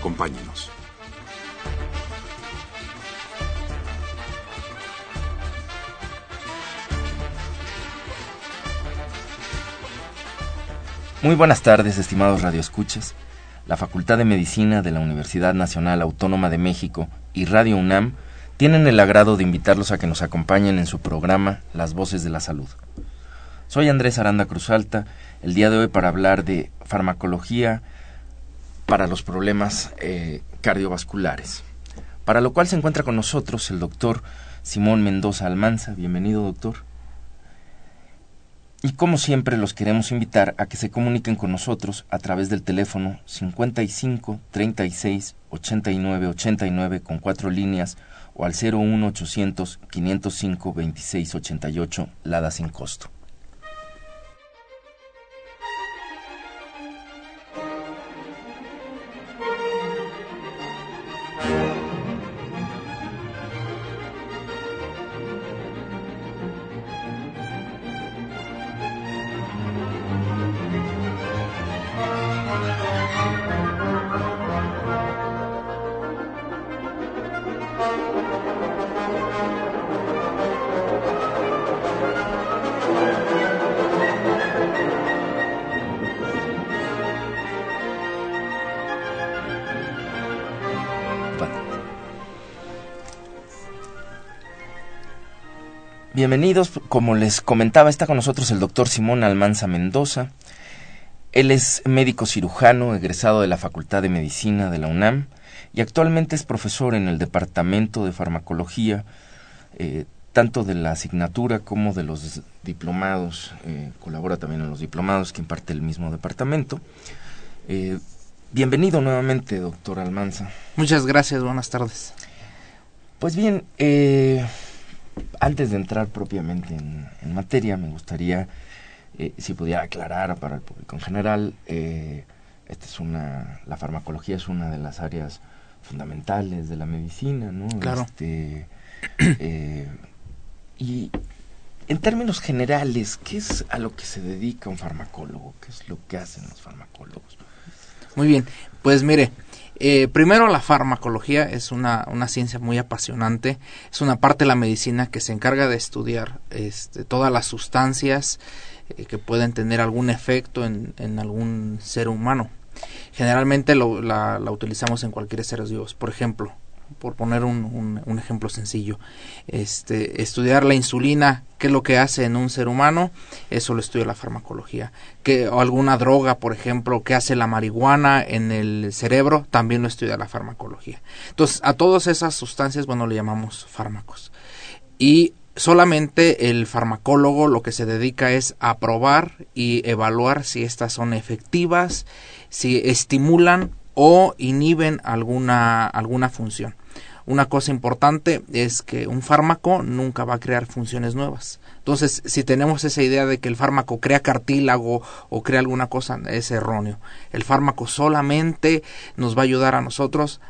Acompáñenos. Muy buenas tardes, estimados radioescuchas. La Facultad de Medicina de la Universidad Nacional Autónoma de México y Radio UNAM tienen el agrado de invitarlos a que nos acompañen en su programa Las Voces de la Salud. Soy Andrés Aranda Cruzalta, el día de hoy para hablar de farmacología para los problemas eh, cardiovasculares. Para lo cual se encuentra con nosotros el doctor Simón Mendoza Almanza. Bienvenido, doctor. Y como siempre los queremos invitar a que se comuniquen con nosotros a través del teléfono 55 36 89 89 con cuatro líneas o al 01 800 505 26 88 Lada sin costo. Bienvenidos, como les comentaba, está con nosotros el doctor Simón Almanza Mendoza. Él es médico cirujano, egresado de la Facultad de Medicina de la UNAM y actualmente es profesor en el Departamento de Farmacología, eh, tanto de la asignatura como de los diplomados. Eh, colabora también en los diplomados que imparte el mismo departamento. Eh, bienvenido nuevamente, doctor Almanza. Muchas gracias, buenas tardes. Pues bien, antes de entrar propiamente en, en materia, me gustaría, eh, si pudiera aclarar para el público en general, eh, esta es una, la farmacología es una de las áreas fundamentales de la medicina, ¿no? Claro. Este, eh, y en términos generales, ¿qué es a lo que se dedica un farmacólogo? ¿Qué es lo que hacen los farmacólogos? Muy bien, pues mire, eh, primero la farmacología es una, una ciencia muy apasionante, es una parte de la medicina que se encarga de estudiar este, todas las sustancias eh, que pueden tener algún efecto en, en algún ser humano. Generalmente la utilizamos en cualquier ser vivo. Por ejemplo, por poner un, un, un, ejemplo sencillo, este, estudiar la insulina, qué es lo que hace en un ser humano, eso lo estudia la farmacología. Que, o alguna droga, por ejemplo, qué hace la marihuana en el cerebro, también lo estudia la farmacología. Entonces, a todas esas sustancias, bueno, le llamamos fármacos. Y solamente el farmacólogo lo que se dedica es a probar y evaluar si estas son efectivas, si estimulan o inhiben alguna, alguna función. Una cosa importante es que un fármaco nunca va a crear funciones nuevas. Entonces, si tenemos esa idea de que el fármaco crea cartílago o crea alguna cosa, es erróneo. El fármaco solamente nos va a ayudar a nosotros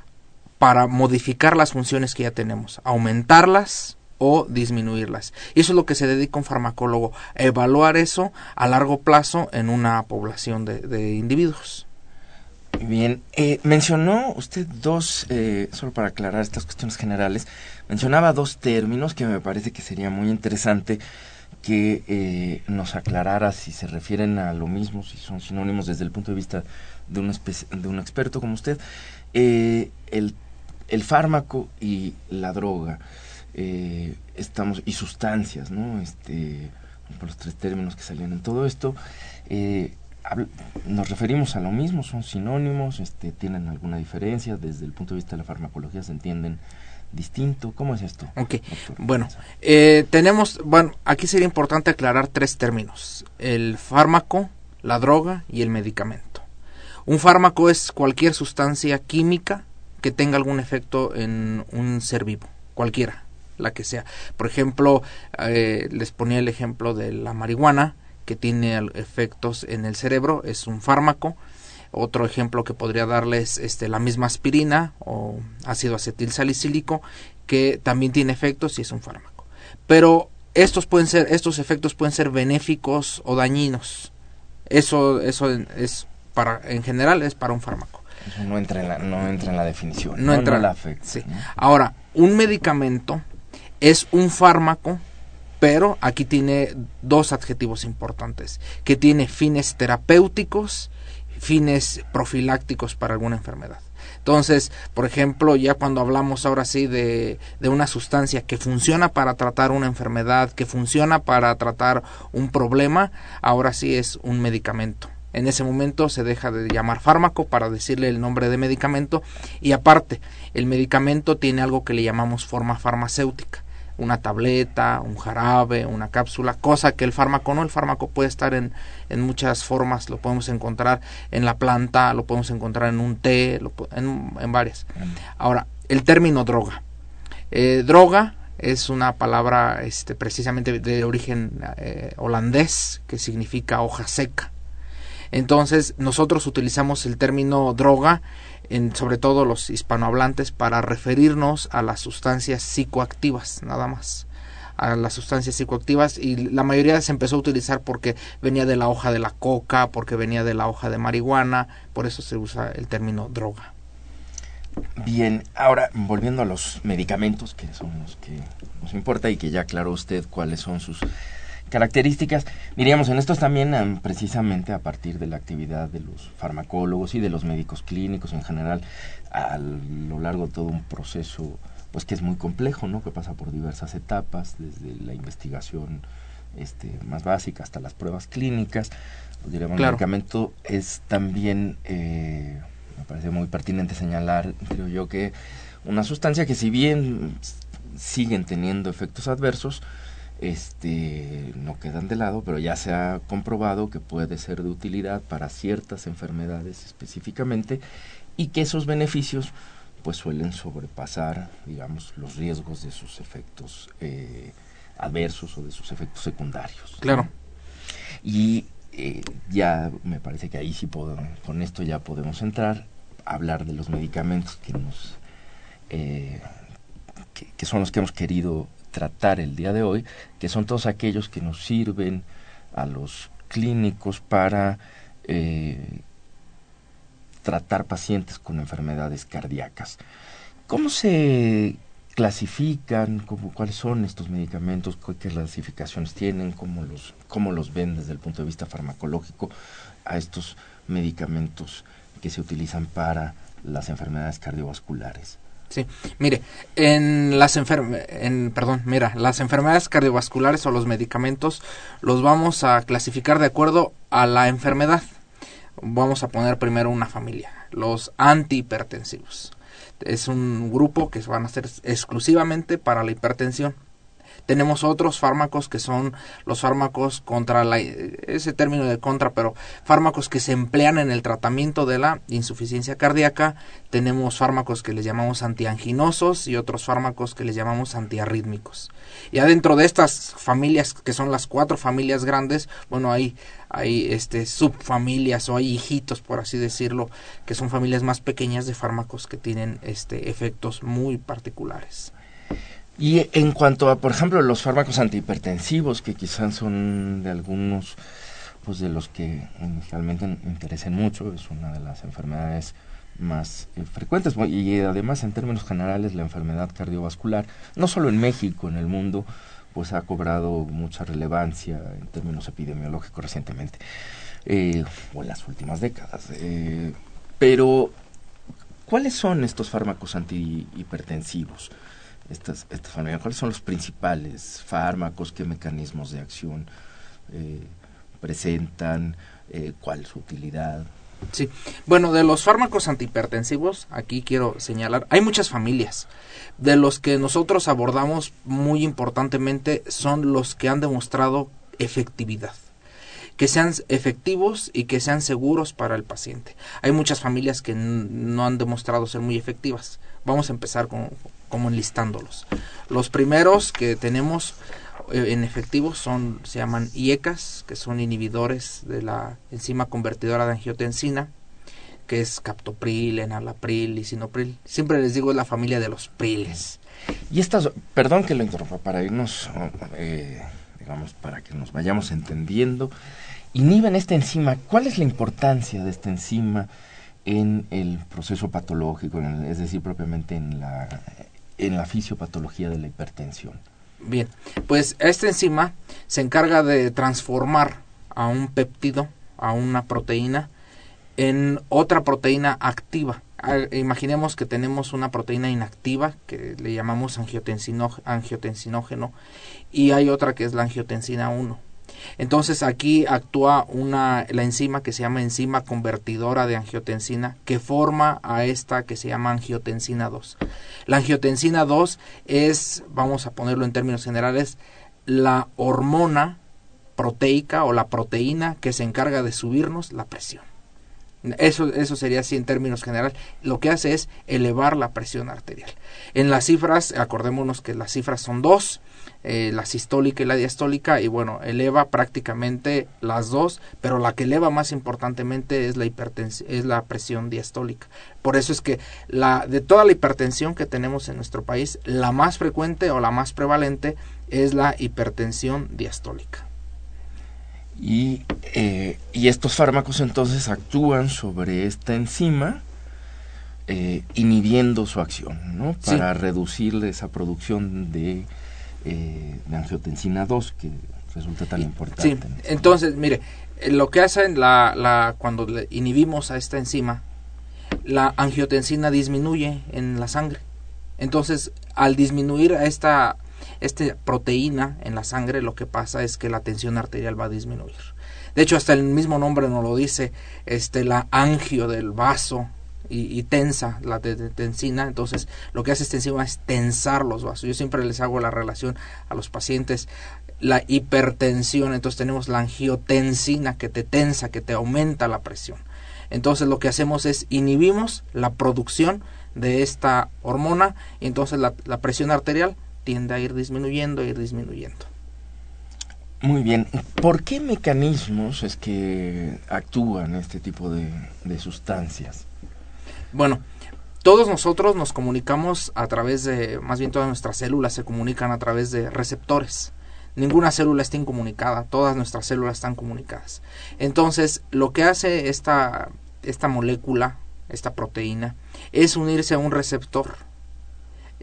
para modificar las funciones que ya tenemos, aumentarlas o disminuirlas. Y eso es lo que se dedica un farmacólogo, a evaluar eso a largo plazo en una población de, de individuos. Bien, eh, mencionó usted dos, eh, solo para aclarar estas cuestiones generales, mencionaba dos términos que me parece que sería muy interesante que eh, nos aclarara si se refieren a lo mismo, si son sinónimos desde el punto de vista de un, de un experto como usted. el, el fármaco y la droga, estamos y sustancias, ¿no? Este, por los tres términos que salían en todo esto. Eh, nos referimos a lo mismo, son sinónimos, este, tienen alguna diferencia, desde el punto de vista de la farmacología se entienden distinto. ¿Cómo es esto? Ok, doctor? bueno, eh, tenemos, bueno, aquí sería importante aclarar tres términos, el fármaco, la droga y el medicamento. Un fármaco es cualquier sustancia química que tenga algún efecto en un ser vivo, cualquiera, la que sea. Por ejemplo, eh, les ponía el ejemplo de la marihuana, que tiene efectos en el cerebro, es un fármaco. Otro ejemplo que podría darles este, la misma aspirina o ácido acetil salicílico, que también tiene efectos y es un fármaco. Pero estos pueden ser, estos efectos pueden ser benéficos o dañinos. Eso, eso es para, en general es para un fármaco. Eso no entra en la, no entra en la definición. No, entra en la. Sí. Ahora, un medicamento es un fármaco, pero aquí tiene dos adjetivos importantes, que tiene fines terapéuticos, fines profilácticos para alguna enfermedad. Entonces, por ejemplo, ya cuando hablamos ahora sí de, de, una sustancia que funciona para tratar una enfermedad, que funciona para tratar un problema, ahora sí es un medicamento. En ese momento se deja de llamar fármaco para decirle el nombre de medicamento y aparte, el medicamento tiene algo que le llamamos forma farmacéutica una tableta, un jarabe, una cápsula, cosa que el fármaco no, el fármaco puede estar en, en muchas formas, lo podemos encontrar en la planta, lo podemos encontrar en un té, en, en, varias. Ahora, el término droga. Eh, droga es una palabra este, precisamente de origen eh, holandés que significa hoja seca. Entonces, nosotros utilizamos el término droga en, sobre todo los hispanohablantes, para referirnos a las sustancias psicoactivas, nada más a las sustancias psicoactivas y la mayoría se empezó a utilizar porque venía de la hoja de la coca, porque venía de la hoja de marihuana, por eso se usa el término droga. Bien, ahora volviendo a los medicamentos, que son los que nos importa y que ya aclaró usted cuáles son sus características. Diríamos, en estos también precisamente a partir de la actividad de los farmacólogos y de los médicos clínicos en general, a lo largo de todo un proceso pues que es muy complejo, ¿no? Que pasa por diversas etapas, desde la investigación este, más básica hasta las pruebas clínicas. Pues, diríamos, el medicamento es también, eh, me parece muy pertinente señalar, creo yo, que una sustancia que si bien siguen teniendo efectos adversos, este no quedan de lado, pero ya se ha comprobado que puede ser de utilidad para ciertas enfermedades específicamente y que esos beneficios pues suelen sobrepasar, digamos, los riesgos de sus efectos eh, adversos o de sus efectos secundarios. Claro. Y eh, ya me parece que ahí sí puedo, con esto ya podemos entrar, a hablar de los medicamentos que nos eh, que, son los que hemos querido tratar el día de hoy, que son todos aquellos que nos sirven a los clínicos para eh, tratar pacientes con enfermedades cardíacas. ¿Cómo se clasifican? ¿Cuáles son estos medicamentos? ¿Qué clasificaciones tienen? ¿Cómo los, ¿Cómo los ven desde el punto de vista farmacológico a estos medicamentos que se utilizan para las enfermedades cardiovasculares? Sí, mire, en las en, perdón, mira, las enfermedades cardiovasculares o los medicamentos los vamos a clasificar de acuerdo a la enfermedad. Vamos a poner primero una familia, los antihipertensivos. Es un grupo que van a ser exclusivamente para la hipertensión. Tenemos otros fármacos que son los fármacos contra la, ese término de contra, pero fármacos que se emplean en el tratamiento de la insuficiencia cardíaca. Tenemos fármacos que les llamamos antianginosos y otros fármacos que les llamamos antiarrítmicos. Y adentro de estas familias, que son las cuatro familias grandes, bueno, hay, hay este, subfamilias o hay hijitos, por así decirlo, que son familias más pequeñas de fármacos que tienen este, efectos muy particulares. Y en cuanto a, por ejemplo, los fármacos antihipertensivos, que quizás son de algunos pues de los que inicialmente interesen mucho, es una de las enfermedades más eh, frecuentes y además en términos generales la enfermedad cardiovascular, no solo en México, en el mundo, pues ha cobrado mucha relevancia en términos epidemiológicos recientemente, eh, o en las últimas décadas. Eh, pero, ¿cuáles son estos fármacos antihipertensivos? Estas, estas ¿Cuáles son los principales fármacos? ¿Qué mecanismos de acción eh, presentan? Eh, ¿Cuál su utilidad? Sí, bueno, de los fármacos antihipertensivos, aquí quiero señalar, hay muchas familias. De los que nosotros abordamos muy importantemente son los que han demostrado efectividad que sean efectivos y que sean seguros para el paciente. Hay muchas familias que no han demostrado ser muy efectivas. Vamos a empezar con, como enlistándolos. Los primeros que tenemos eh, en efectivo son se llaman IECAS, que son inhibidores de la enzima convertidora de angiotensina, que es captopril, enalapril, lisinopril. Siempre les digo es la familia de los priles. Y estas, perdón que lo interrumpa, para irnos, eh, digamos, para que nos vayamos entendiendo, inhiben esta enzima. ¿Cuál es la importancia de esta enzima en el proceso patológico, es decir, propiamente en la, en la fisiopatología de la hipertensión? Bien, pues esta enzima se encarga de transformar a un péptido, a una proteína, en otra proteína activa. Imaginemos que tenemos una proteína inactiva que le llamamos angiotensinógeno y hay otra que es la angiotensina 1. Entonces aquí actúa una, la enzima que se llama enzima convertidora de angiotensina que forma a esta que se llama angiotensina 2. La angiotensina 2 es, vamos a ponerlo en términos generales, la hormona proteica o la proteína que se encarga de subirnos la presión. Eso, eso sería así en términos generales. Lo que hace es elevar la presión arterial. En las cifras, acordémonos que las cifras son dos, eh, la sistólica y la diastólica, y bueno, eleva prácticamente las dos, pero la que eleva más importantemente es la es la presión diastólica. Por eso es que la, de toda la hipertensión que tenemos en nuestro país, la más frecuente o la más prevalente es la hipertensión diastólica. Y, eh, y estos fármacos entonces actúan sobre esta enzima eh, inhibiendo su acción, ¿no? Para reducir esa producción de, eh, de angiotensina 2 que resulta tan importante. Sí, entonces, mire, lo que hacen la, la, cuando inhibimos a esta enzima, la angiotensina disminuye en la sangre. Entonces, al disminuir a esta esta proteína en la sangre lo que pasa es que la tensión arterial va a disminuir. De hecho, hasta el mismo nombre nos lo dice, este, la angio del vaso y, tensa la tensina. Entonces, lo que hace esta enzima es tensar los vasos. Yo siempre les hago la relación a los pacientes, la hipertensión. Entonces, tenemos la angiotensina que te tensa, que te aumenta la presión. Entonces, lo que hacemos es inhibimos la producción de esta hormona y entonces la, la presión arterial tiende a ir disminuyendo, a ir disminuyendo. Muy bien. ¿Por qué mecanismos es que actúan este tipo de, sustancias? Bueno, todos nosotros nos comunicamos a través de, más bien todas nuestras células se comunican a través de receptores. Ninguna célula está incomunicada, todas nuestras células están comunicadas. Entonces, lo que hace esta, esta molécula, esta proteína, es unirse a un receptor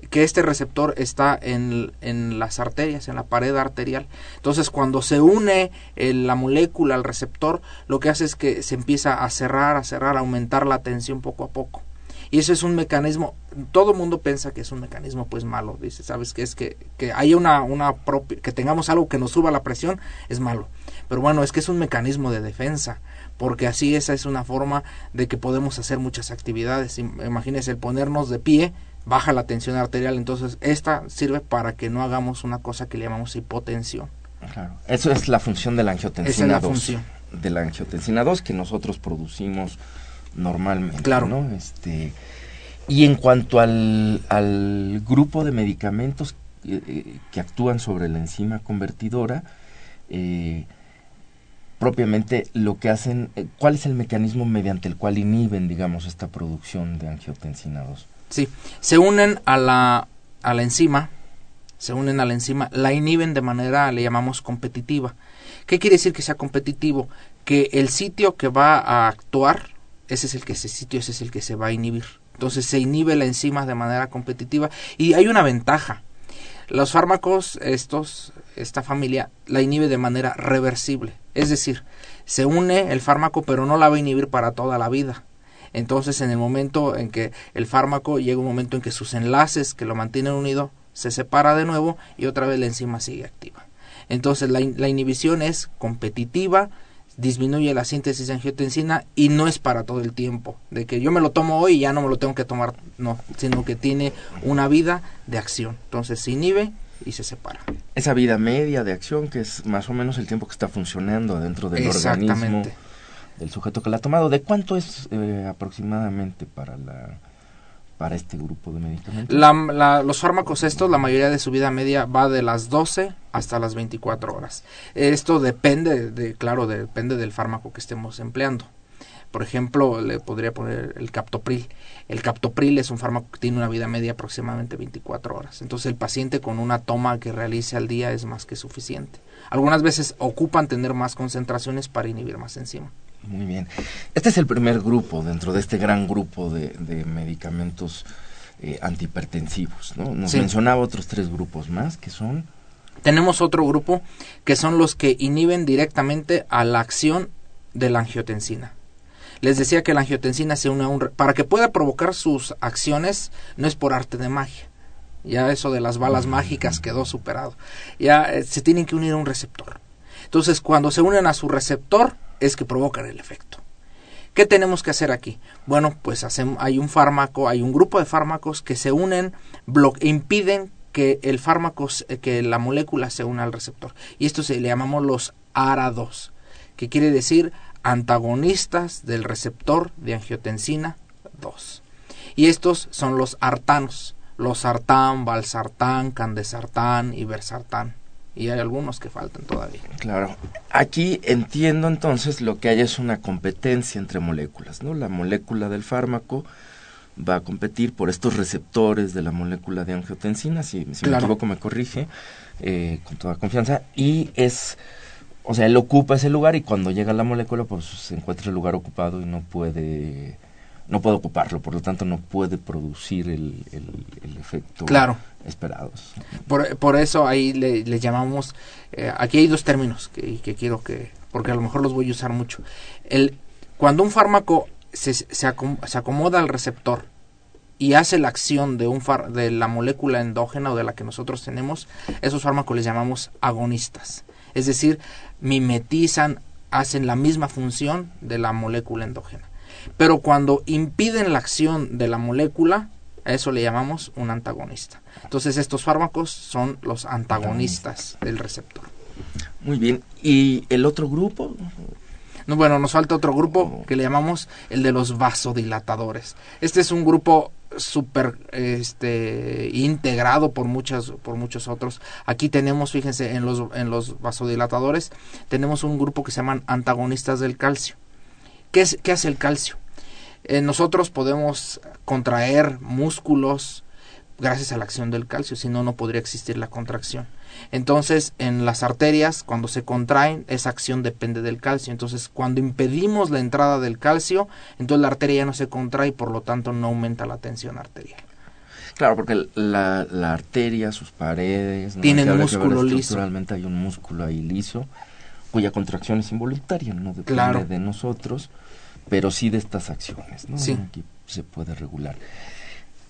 que este receptor está en, en, las arterias, en la pared arterial. Entonces, cuando se une la molécula al receptor, lo que hace es que se empieza a cerrar, a cerrar, a aumentar la tensión poco a poco. Y eso es un mecanismo, todo el mundo piensa que es un mecanismo pues malo, dice, sabes que es que, que haya una, una que tengamos algo que nos suba la presión, es malo. Pero bueno, es que es un mecanismo de defensa, porque así esa es una forma de que podemos hacer muchas actividades. Imagínense el ponernos de pie, baja la tensión arterial, entonces esta sirve para que no hagamos una cosa que le llamamos hipotensión. Claro. Eso es la función de la angiotensina 2. De la angiotensina 2 que nosotros producimos normalmente. Claro. ¿no? Este, y en cuanto al, al grupo de medicamentos eh, eh, que actúan sobre la enzima convertidora, eh, propiamente lo que hacen, ¿cuál es el mecanismo mediante el cual inhiben, digamos, esta producción de angiotensina 2? Sí, se unen a la, a la enzima, se unen a la enzima, la inhiben de manera, le llamamos competitiva. ¿Qué quiere decir que sea competitivo? Que el sitio que va a actuar, ese es el que ese sitio, ese es el que se va a inhibir. Entonces se inhibe la enzima de manera competitiva y hay una ventaja. Los fármacos, estos, esta familia, la inhibe de manera reversible. Es decir, se une el fármaco pero no la va a inhibir para toda la vida. Entonces, en el momento en que el fármaco llega un momento en que sus enlaces que lo mantienen unido se separa de nuevo y otra vez la enzima sigue activa. Entonces, la, la inhibición es competitiva, disminuye la síntesis de angiotensina y no es para todo el tiempo, de que yo me lo tomo hoy y ya no me lo tengo que tomar, no, sino que tiene una vida de acción. Entonces se inhibe y se separa. Esa vida media de acción que es más o menos el tiempo que está funcionando dentro del organismo Exactamente. Del sujeto que la ha tomado. ¿De cuánto es eh, aproximadamente para la para este grupo de medicamentos? La- la- los fármacos estos, la mayoría de su vida media va de las 12 hasta las 24 horas. Esto depende, de, claro, depende del fármaco que estemos empleando. Por ejemplo, le podría poner el captopril. El captopril es un fármaco que tiene una vida media aproximadamente 24 horas. Entonces el paciente con una toma que realice al día es más que suficiente. Algunas veces ocupan tener más concentraciones para inhibir más enzima. Muy bien. Este es el primer grupo dentro de este gran grupo de, de medicamentos eh, antihipertensivos. ¿no? Nos Sí. mencionaba otros tres grupos más que son Tenemos otro grupo que son los que inhiben directamente a la acción de la angiotensina. Les decía que la angiotensina se une a un... Para que pueda provocar sus acciones no es por arte de magia. Ya eso de las balas mágicas quedó superado. Ya eh, se tienen que unir a un receptor. Entonces cuando se unen a su receptor es que provocan el efecto. ¿Qué tenemos que hacer aquí? Bueno, pues hay un fármaco, hay un grupo de fármacos que se unen, blo- impiden que el fármaco, que la molécula se una al receptor. Y esto se le llamamos los ARA2, que quiere decir antagonistas del receptor de angiotensina 2. Y estos son los artanos, los sartán, valsartán, candesartán y versartán. Y hay algunos que faltan todavía. Claro. Aquí entiendo entonces lo que hay es una competencia entre moléculas, ¿no? La molécula del fármaco va a competir por estos receptores de la molécula de angiotensina, si, si me equivoco me corrige, eh, con toda confianza, y es, o sea, él ocupa ese lugar y cuando llega la molécula pues se encuentra el lugar ocupado y no puede, no puede ocuparlo, por lo tanto no puede producir el, el, el efecto Claro. esperado. Por, por eso ahí le, le llamamos, eh, aquí hay dos términos que, que quiero que, porque a lo mejor los voy a usar mucho. El, cuando un fármaco se, se, acom- se acomoda al receptor y hace la acción de, un far- de la molécula endógena o de la que nosotros tenemos, esos fármacos les llamamos agonistas. Es decir, mimetizan, hacen la misma función de la molécula endógena. Pero cuando impiden la acción de la molécula, a eso le llamamos un antagonista. Entonces estos fármacos son los antagonistas del receptor. Muy bien. ¿Y el otro grupo? No, bueno, nos falta otro grupo que le llamamos el de los vasodilatadores. Este es un grupo súper este integrado por muchas por muchos otros. Aquí tenemos, fíjense, en los en los vasodilatadores tenemos un grupo que se llaman antagonistas del calcio. ¿Qué es qué hace el calcio? Eh, nosotros podemos contraer músculos gracias a la acción del calcio, si no no podría existir la contracción. Entonces, en las arterias, cuando se contraen, esa acción depende del calcio. Entonces, cuando impedimos la entrada del calcio, entonces la arteria ya no se contrae y por lo tanto no aumenta la tensión arterial. Claro, porque la, la arteria, sus paredes, ¿no? Tienen músculo liso. Estructuralmente hay un músculo ahí liso, cuya contracción es involuntaria, no depende Claro. de nosotros, pero sí de estas acciones, ¿no? Sí. Aquí se puede regular.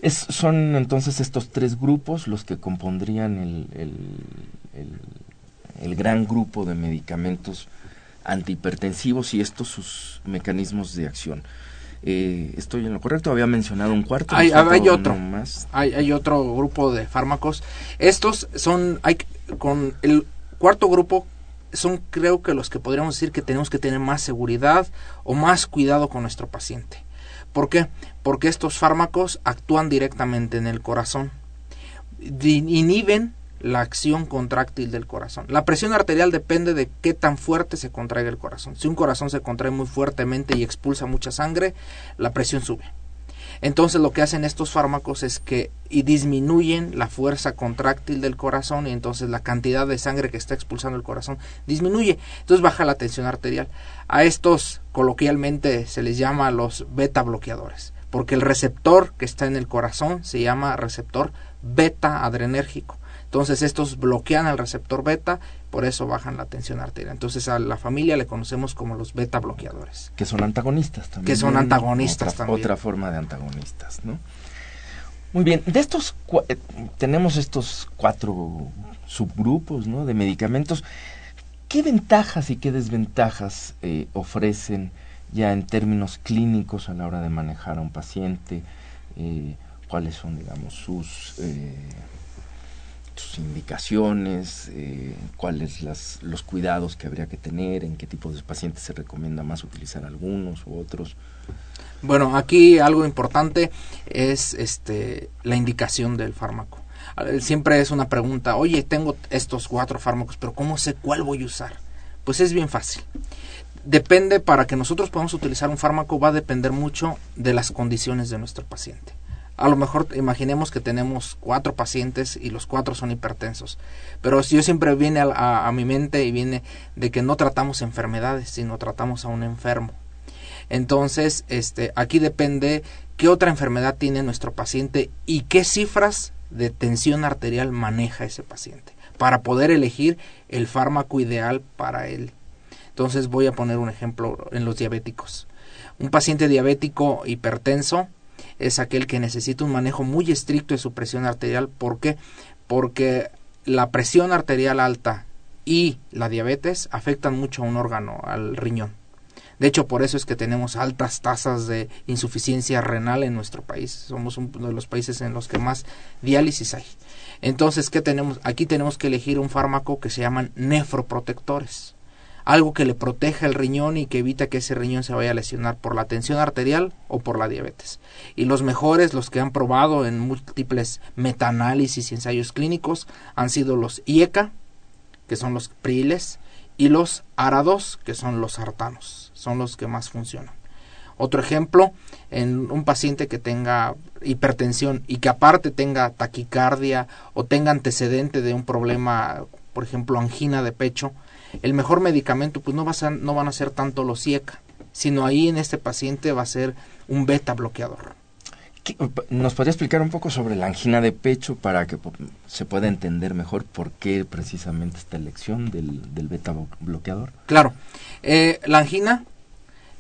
Es, son entonces estos tres grupos los que compondrían el, el, el- el gran grupo de medicamentos antihipertensivos y estos sus mecanismos de acción. Eh, ¿Estoy en lo correcto? Había mencionado un cuarto. Hay- hay otro. más. Hay, hay otro grupo de fármacos. Estos son, hay, con el cuarto grupo, son creo que los que podríamos decir que tenemos que tener más seguridad o más cuidado con nuestro paciente. ¿Por qué? Porque estos fármacos actúan directamente en el corazón. Inhiben la acción contráctil del corazón. La presión arterial depende de qué tan fuerte se contraiga el corazón. Si un corazón se contrae muy fuertemente y expulsa mucha sangre, la presión sube. Entonces lo que hacen estos fármacos es que y disminuyen la fuerza contráctil del corazón y entonces la cantidad de sangre que está expulsando el corazón disminuye. Entonces baja la tensión arterial. A estos coloquialmente se les llama los beta bloqueadores, porque el receptor que está en el corazón se llama receptor beta adrenérgico. Entonces estos bloquean al receptor beta, por eso bajan la tensión arterial. Entonces a la familia le conocemos como los beta bloqueadores. que son antagonistas también. Que son antagonistas otra, también. Otra forma de antagonistas, ¿no? Muy bien, de estos eh, tenemos estos cuatro subgrupos, ¿no? De medicamentos. ¿Qué ventajas y qué desventajas eh, ofrecen ya en términos clínicos a la hora de manejar a un paciente? Eh, ¿Cuáles son, digamos, sus indicaciones, eh, cuáles las, los cuidados que habría que tener, en qué tipo de pacientes se recomienda más utilizar algunos u otros. Bueno, aquí algo importante es este la indicación del fármaco. Siempre es una pregunta, oye, tengo estos cuatro fármacos, pero ¿cómo sé cuál voy a usar? Pues es bien fácil. Depende, para que nosotros podamos utilizar un fármaco, va a depender mucho de las condiciones de nuestro paciente. A lo mejor imaginemos que tenemos cuatro pacientes y los cuatro son hipertensos. Pero yo siempre viene a, a, mi mente y viene de que no tratamos enfermedades, sino tratamos a un enfermo. Entonces, este, aquí depende qué otra enfermedad tiene nuestro paciente y qué cifras de tensión arterial maneja ese paciente para poder elegir el fármaco ideal para él. Entonces voy a poner un ejemplo en los diabéticos. Un paciente diabético hipertenso es aquel que necesita un manejo muy estricto de su presión arterial. ¿Por qué? Porque la presión arterial alta y la diabetes afectan mucho a un órgano, al riñón. De hecho, por eso es que tenemos altas tasas de insuficiencia renal en nuestro país. Somos uno de los países en los que más diálisis hay. Entonces, ¿qué tenemos? Aquí tenemos que elegir un fármaco que se llaman nefroprotectores. Algo que le proteja el riñón y que evita que ese riñón se vaya a lesionar por la tensión arterial o por la diabetes. Y los mejores, los que han probado en múltiples metaanálisis y ensayos clínicos, han sido los IECA, que son los priles, y los ARA2, que son los sartanos son los que más funcionan. Otro ejemplo, en un paciente que tenga hipertensión y que aparte tenga taquicardia o tenga antecedente de un problema, por ejemplo, angina de pecho, el mejor medicamento pues no, va a ser, no van a ser tanto los IECA, sino ahí en este paciente va a ser un beta bloqueador. ¿Nos podría explicar un poco sobre la angina de pecho para que se pueda entender mejor por qué precisamente esta elección del, del beta bloqueador? Claro. Eh, la angina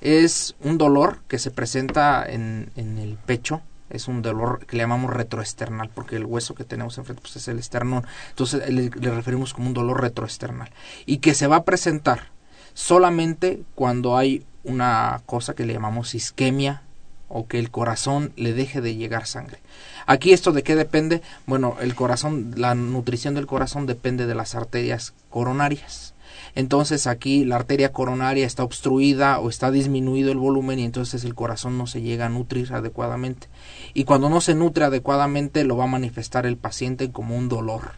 es un dolor que se presenta en, en, el pecho. Es un dolor que le llamamos retroesternal, porque el hueso que tenemos enfrente pues, es el esternón. Entonces le, le referimos como un dolor retroesternal. Y que se va a presentar solamente cuando hay una cosa que le llamamos isquemia o que el corazón le deje de llegar sangre. Aquí esto de qué depende? Bueno, el corazón, la nutrición del corazón depende de las arterias coronarias. Entonces aquí la arteria coronaria está obstruida o está disminuido el volumen y entonces el corazón no se llega a nutrir adecuadamente. Y cuando no se nutre adecuadamente lo va a manifestar el paciente como un dolor.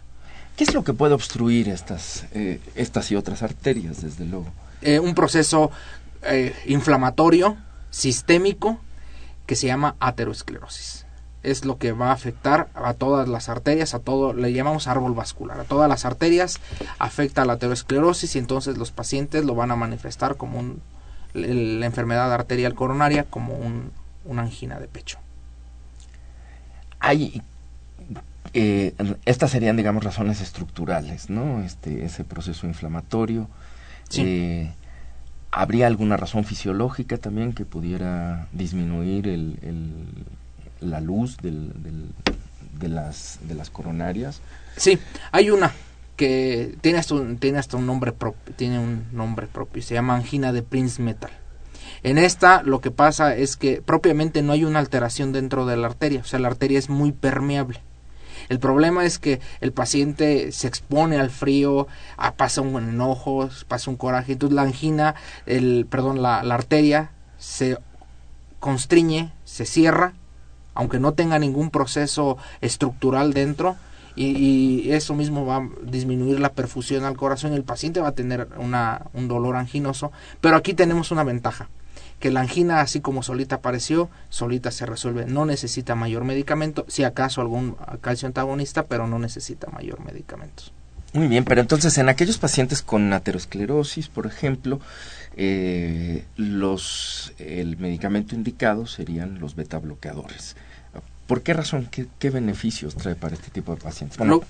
¿Qué es lo que puede obstruir estas, eh, estas y otras arterias, desde luego? Eh, un proceso eh, inflamatorio, sistémico, que se llama aterosclerosis. Es lo que va a afectar a todas las arterias, a todo, le llamamos árbol vascular, a todas las arterias, afecta a la aterosclerosis y entonces los pacientes lo van a manifestar como un, la enfermedad arterial coronaria, como un, una angina de pecho. Hay, eh, estas serían, digamos, razones estructurales, ¿no? Este, ese proceso inflamatorio. Sí. Eh, ¿Habría alguna razón fisiológica también que pudiera disminuir el, el, la luz del, del, de, las, coronarias? Sí, hay una que tiene hasta un, tiene hasta un nombre propio, tiene un nombre propio, se llama angina de Prince Metal. En esta lo que pasa es que propiamente no hay una alteración dentro de la arteria, o sea, la arteria es muy permeable. El problema es que el paciente se expone al frío, pasa un enojo, pasa un coraje, entonces la angina, el, perdón, la, la arteria se constriñe, se cierra, aunque no tenga ningún proceso estructural dentro, y, eso mismo va a disminuir la perfusión al corazón el paciente va a tener una, un dolor anginoso. Pero aquí tenemos una ventaja que la angina, así como solita apareció, solita se resuelve. No necesita mayor medicamento, si acaso algún calcio antagonista, pero no necesita mayor medicamentos. Muy bien, pero entonces en aquellos pacientes con aterosclerosis, por ejemplo, eh, los, el medicamento indicado serían los beta bloqueadores. ¿Por qué razón? ¿Qué, qué beneficios trae para este tipo de pacientes? Bueno, no.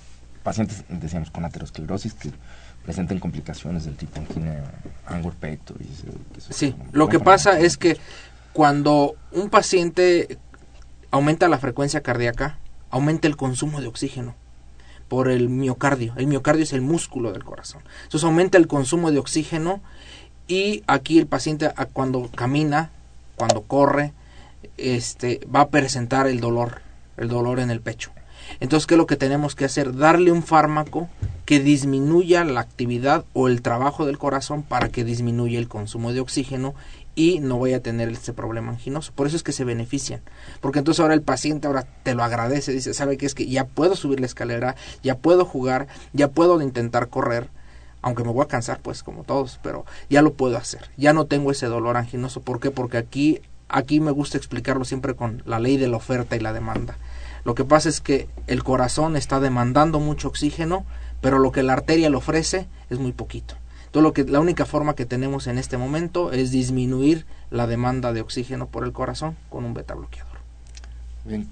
pacientes, decíamos, con aterosclerosis que presenten complicaciones del tipo angina angor pectoris. Sí, lo que pasa es que cuando un paciente aumenta la frecuencia cardíaca, aumenta el consumo de oxígeno por el miocardio. El miocardio es el músculo del corazón. Entonces aumenta el consumo de oxígeno y aquí el paciente cuando camina, cuando corre, este va a presentar el dolor, el dolor en el pecho. Entonces, ¿qué es lo que tenemos que hacer? Darle un fármaco que disminuya la actividad o el trabajo del corazón para que disminuya el consumo de oxígeno y no vaya a tener este problema anginoso. Por eso es que se benefician. Porque entonces ahora el paciente ahora te lo agradece, dice, ¿sabe qué es que ya puedo subir la escalera, ya puedo jugar, ya puedo intentar correr? Aunque me voy a cansar, pues como todos, pero ya lo puedo hacer. Ya no tengo ese dolor anginoso. ¿Por qué? Porque aquí, aquí me gusta explicarlo siempre con la ley de la oferta y la demanda. Lo que pasa es que el corazón está demandando mucho oxígeno, pero lo que la arteria le ofrece es muy poquito. Entonces, lo que, la única forma que tenemos en este momento es disminuir la demanda de oxígeno por el corazón con un beta bloqueador. Bien,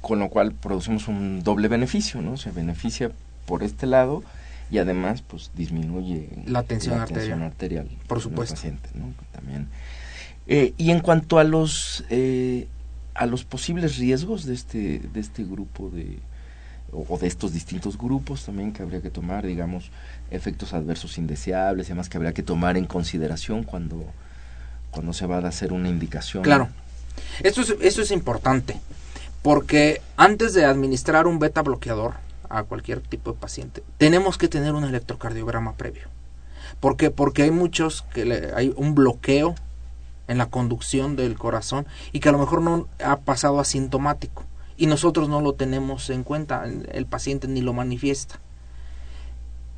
con lo cual producimos un doble beneficio, ¿no? Se beneficia por este lado y además pues disminuye La tensión la arterial. tensión arterial Por supuesto. paciente, ¿no? También. Eh, y en cuanto a los eh, a los posibles riesgos de este de este grupo de o, de estos distintos grupos también que habría que tomar, digamos, efectos adversos indeseables y además que habría que tomar en consideración cuando cuando se va a hacer una indicación. Claro. Esto es, esto es importante, porque antes de administrar un beta bloqueador a cualquier tipo de paciente, tenemos que tener un electrocardiograma previo. ¿Por qué? Porque hay muchos que le- hay un bloqueo en la conducción del corazón y que a lo mejor no ha pasado asintomático y nosotros no lo tenemos en cuenta, el paciente ni lo manifiesta.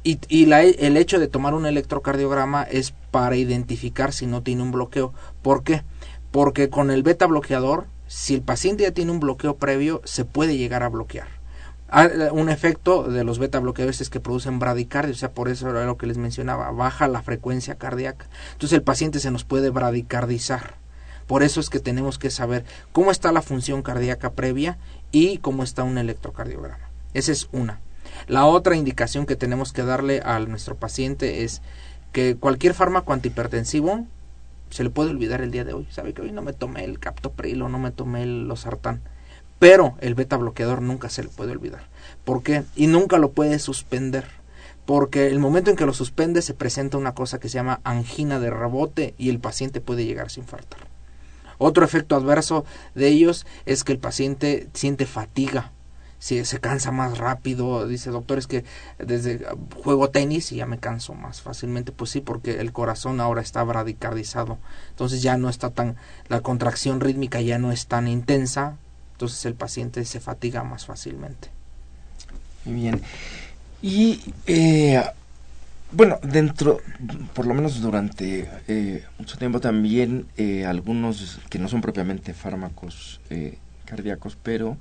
Y, y la- el hecho de tomar un electrocardiograma es para identificar si no tiene un bloqueo. ¿Por qué? Porque con el beta bloqueador, si el paciente ya tiene un bloqueo previo, se puede llegar a bloquear. Un efecto de los beta bloqueadores es que producen bradicardia, o sea, por eso era lo que les mencionaba, baja la frecuencia cardíaca. Entonces el paciente se nos puede bradicardizar. Por eso es que tenemos que saber cómo está la función cardíaca previa y cómo está un electrocardiograma. Esa es una. La otra indicación que tenemos que darle a nuestro paciente es que cualquier fármaco antihipertensivo se le puede olvidar el día de hoy. Sabe que hoy no me tomé el captopril o no me tomé el losartán. Pero el beta bloqueador nunca se le puede olvidar. ¿Por qué? Y nunca lo puede suspender. Porque el momento en que lo suspende se presenta una cosa que se llama angina de rebote y el paciente puede llegarse a infartar. Otro efecto adverso de ellos es que el paciente siente fatiga, se, se cansa más rápido, dice doctor, es que desde uh, juego tenis y ya me canso más fácilmente, pues sí, porque el corazón ahora está bradicardizado, entonces ya no está tan, la contracción rítmica ya no es tan intensa, entonces el paciente se fatiga más fácilmente. Muy bien. Y eh, bueno, dentro, por lo menos durante eh, mucho tiempo también, eh, algunos que no son propiamente fármacos eh, cardíacos, pero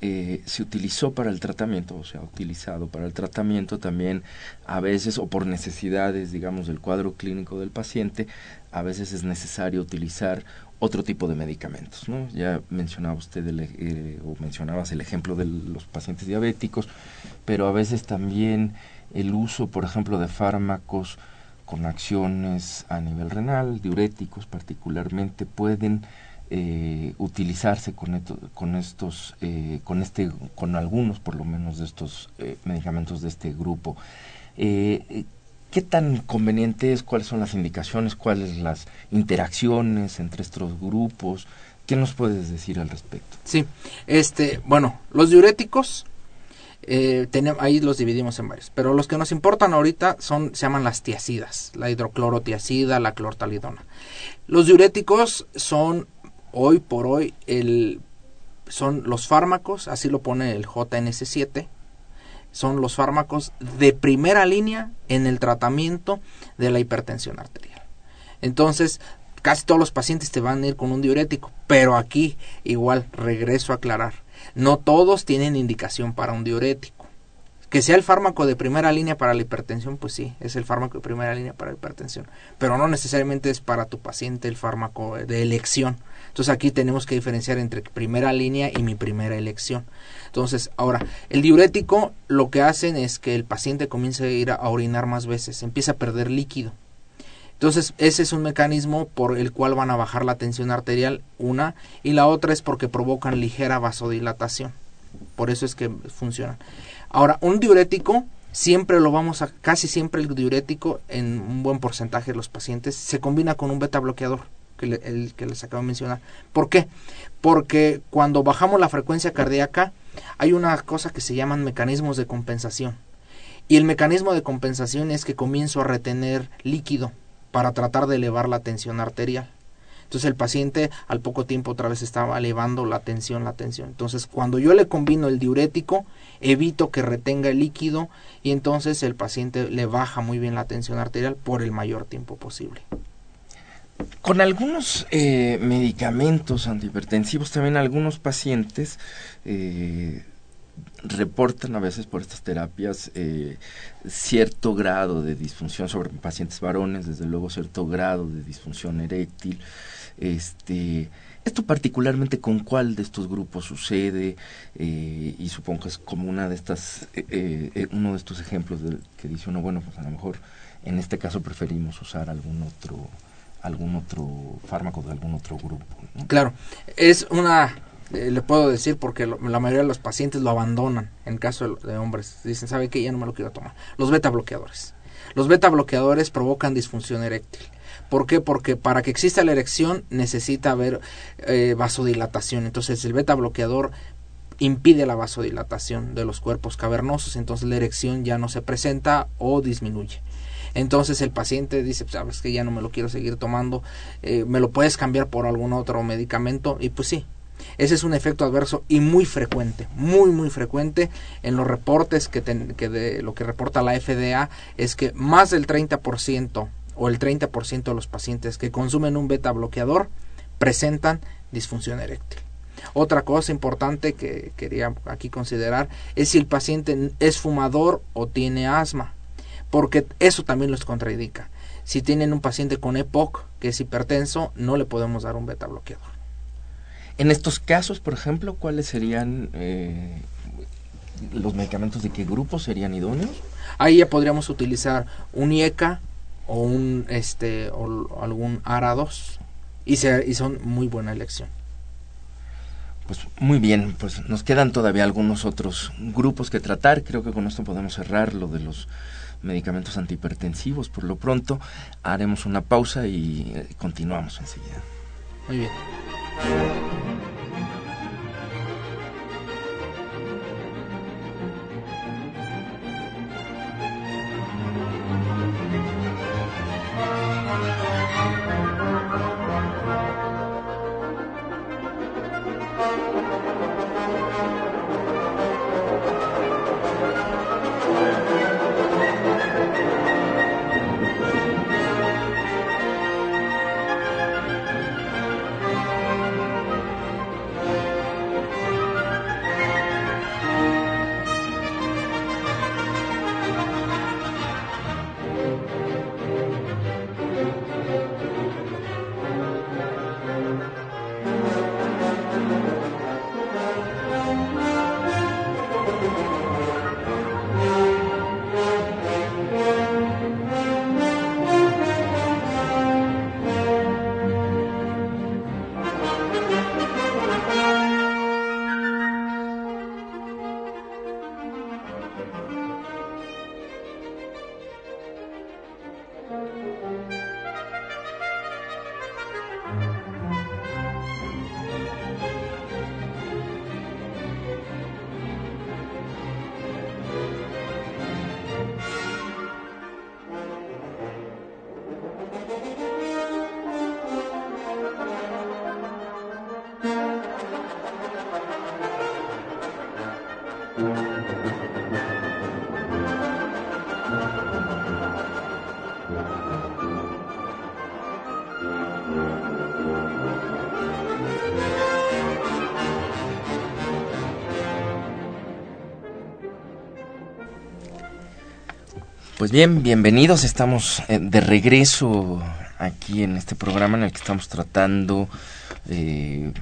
se utilizó para el tratamiento, o se ha utilizado para el tratamiento también a veces, o por necesidades, digamos, del cuadro clínico del paciente, a veces es necesario utilizar otro tipo de medicamentos. Ya mencionaba usted, el, eh, o mencionabas el ejemplo de los pacientes diabéticos, pero a veces también el uso, por ejemplo, de fármacos con acciones a nivel renal, diuréticos particularmente, pueden eh, utilizarse con, con estos, eh, con este, con algunos por lo menos de estos eh, medicamentos de este grupo. ¿Qué tan conveniente es? ¿Cuáles son las indicaciones? ¿Cuáles las interacciones entre estos grupos? ¿Qué nos puedes decir al respecto? Sí, este, bueno, los diuréticos, eh, tenemos, ahí los dividimos en varios, pero los que nos importan ahorita son, se llaman las tiacidas, la hidroclorotiacida, la clortalidona. Los diuréticos son, hoy por hoy, el, son los fármacos, así lo pone el JNS7, son los fármacos de primera línea en el tratamiento de la hipertensión arterial. Entonces, casi todos los pacientes te van a ir con un diurético, pero aquí igual regreso a aclarar, no todos tienen indicación para un diurético. Que sea el fármaco de primera línea para la hipertensión, pues sí, es el fármaco de primera línea para la hipertensión, pero no necesariamente es para tu paciente el fármaco de elección. Entonces aquí tenemos que diferenciar entre primera línea y mi primera elección. Entonces, ahora, el diurético lo que hacen es que el paciente comience a ir a orinar más veces, empieza a perder líquido. Entonces, ese es un mecanismo por el cual van a bajar la tensión arterial, una, y la otra es porque provocan ligera vasodilatación. Por eso es que funcionan. Ahora, un diurético siempre lo vamos a, casi siempre el diurético en un buen porcentaje de los pacientes se combina con un beta bloqueador, que el que les acabo de mencionar. ¿Por qué? Porque cuando bajamos la frecuencia cardíaca, hay una cosa que se llaman mecanismos de compensación. Y el mecanismo de compensación es que comienzo a retener líquido para tratar de elevar la tensión arterial. Entonces el paciente al poco tiempo otra vez estaba elevando la tensión, la tensión. Entonces cuando yo le combino el diurético, evito que retenga el líquido y entonces el paciente le baja muy bien la tensión arterial por el mayor tiempo posible. Con algunos eh, medicamentos antihipertensivos, también algunos pacientes eh, reportan a veces por estas terapias eh, cierto grado de disfunción sobre pacientes varones, desde luego cierto grado de disfunción eréctil. Este, esto particularmente con cuál de estos grupos sucede eh, y supongo que es como una de estas, eh, uno de estos ejemplos de, que dice uno, bueno, pues a lo mejor en este caso preferimos usar algún otro algún otro fármaco de algún otro grupo. Claro, es una eh, le puedo decir porque la mayoría de los pacientes lo abandonan en caso de, hombres. Dicen, ¿sabe qué? Ya no me lo quiero tomar. Los beta bloqueadores. Los beta bloqueadores provocan disfunción eréctil. ¿Por qué? Porque para que exista la erección necesita haber eh, vasodilatación. Entonces el beta bloqueador impide la vasodilatación de los cuerpos cavernosos, entonces la erección ya no se presenta o disminuye. Entonces el paciente dice, pues, sabes que ya no me lo quiero seguir tomando, eh, me lo puedes cambiar por algún otro medicamento y pues sí, ese es un efecto adverso y muy frecuente, muy muy frecuente en los reportes que, que de lo que reporta la FDA es que más del 30% o el 30% de los pacientes que consumen un beta bloqueador presentan disfunción eréctil. Otra cosa importante que quería aquí considerar es si el paciente es fumador o tiene asma, porque eso también los contraindica. Si tienen un paciente con EPOC, que es hipertenso, no le podemos dar un beta bloqueador. En estos casos, por ejemplo, ¿cuáles serían eh, los medicamentos de qué grupo serían idóneos? Ahí ya podríamos utilizar un IECA o un este o algún ARA2 y, y son muy buena elección. Pues muy bien, pues nos quedan todavía algunos otros grupos que tratar. Creo que con esto podemos cerrar lo de los medicamentos antihipertensivos. Por lo pronto haremos una pausa y eh, continuamos enseguida. Muy bien. Pues bien, bienvenidos. Estamos eh, de regreso aquí en este programa en el que estamos tratando eh,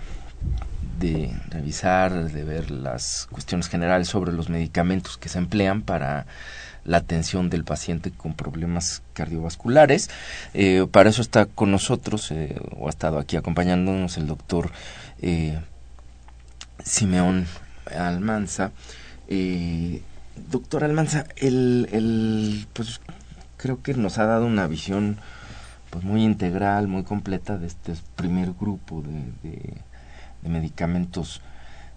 de revisar, de ver las cuestiones generales sobre los medicamentos que se emplean para la atención del paciente con problemas cardiovasculares. Eh, para eso está con nosotros, o ha estado aquí acompañándonos el doctor Simeón Almanza. Doctor Almanza, el, el, pues creo que nos ha dado una visión pues muy integral, muy completa de este primer grupo de, de, medicamentos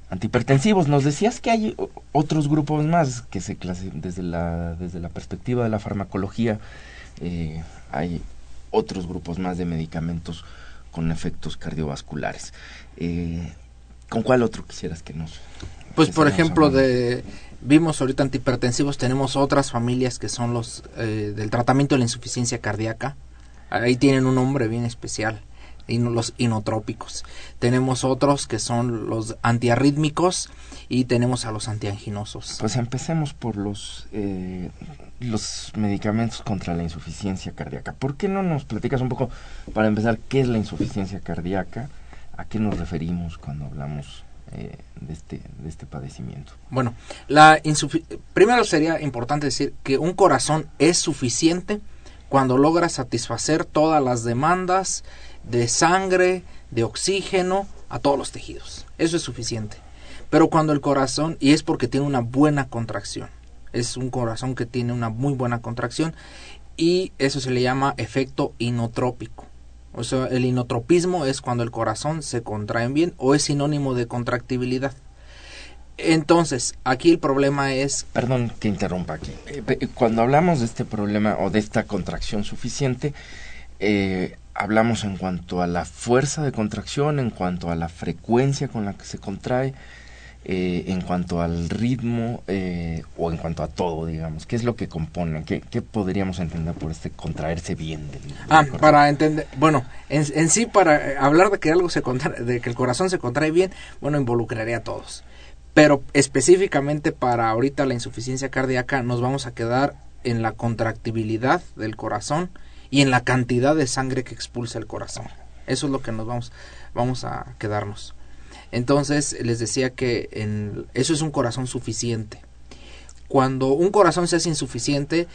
antihipertensivos. Nos decías que hay otros grupos más que se clasifican desde la, desde la perspectiva de la farmacología. Eh, hay otros grupos más de medicamentos con efectos cardiovasculares. Eh, ¿Con cuál otro quisieras que nos... Pues por ejemplo, de vimos ahorita antihipertensivos, tenemos otras familias que son los eh, del tratamiento de la insuficiencia cardíaca. Ahí tienen un nombre bien especial los inotrópicos. Tenemos otros que son los antiarrítmicos y tenemos a los antianginosos. Pues empecemos por los, eh, los medicamentos contra la insuficiencia cardíaca. ¿Por qué no nos platicas un poco, para empezar, qué es la insuficiencia cardíaca? ¿A qué nos referimos cuando hablamos eh, de, este, de este padecimiento? Bueno, la primero sería importante decir que un corazón es suficiente cuando logra satisfacer todas las demandas de sangre, de oxígeno a todos los tejidos. Eso es suficiente. Pero cuando el corazón, y es porque tiene una buena contracción, es un corazón que tiene una muy buena contracción y eso se le llama efecto inotrópico. O sea, el inotropismo es cuando el corazón se contrae bien o es sinónimo de contractibilidad. Entonces, aquí el problema es... Perdón que interrumpa aquí. Eh, cuando hablamos de este problema o de esta contracción suficiente, eh, hablamos en cuanto a la fuerza de contracción, en cuanto a la frecuencia con la que se contrae, eh, en cuanto al ritmo eh, o en cuanto a todo, digamos. ¿Qué es lo que compone? ¿Qué, podríamos entender por este contraerse bien? Del, ah, para entender, bueno, en, en, sí para eh, hablar de que algo se contrae, de que el corazón se contrae bien, bueno, involucraría a todos. Pero específicamente para ahorita la insuficiencia cardíaca nos vamos a quedar en la contractibilidad del corazón, y en la cantidad de sangre que expulsa el corazón. Eso es lo que nos vamos, vamos a quedarnos. Entonces les decía que en, eso es un corazón suficiente. Cuando un corazón se hace insuficiente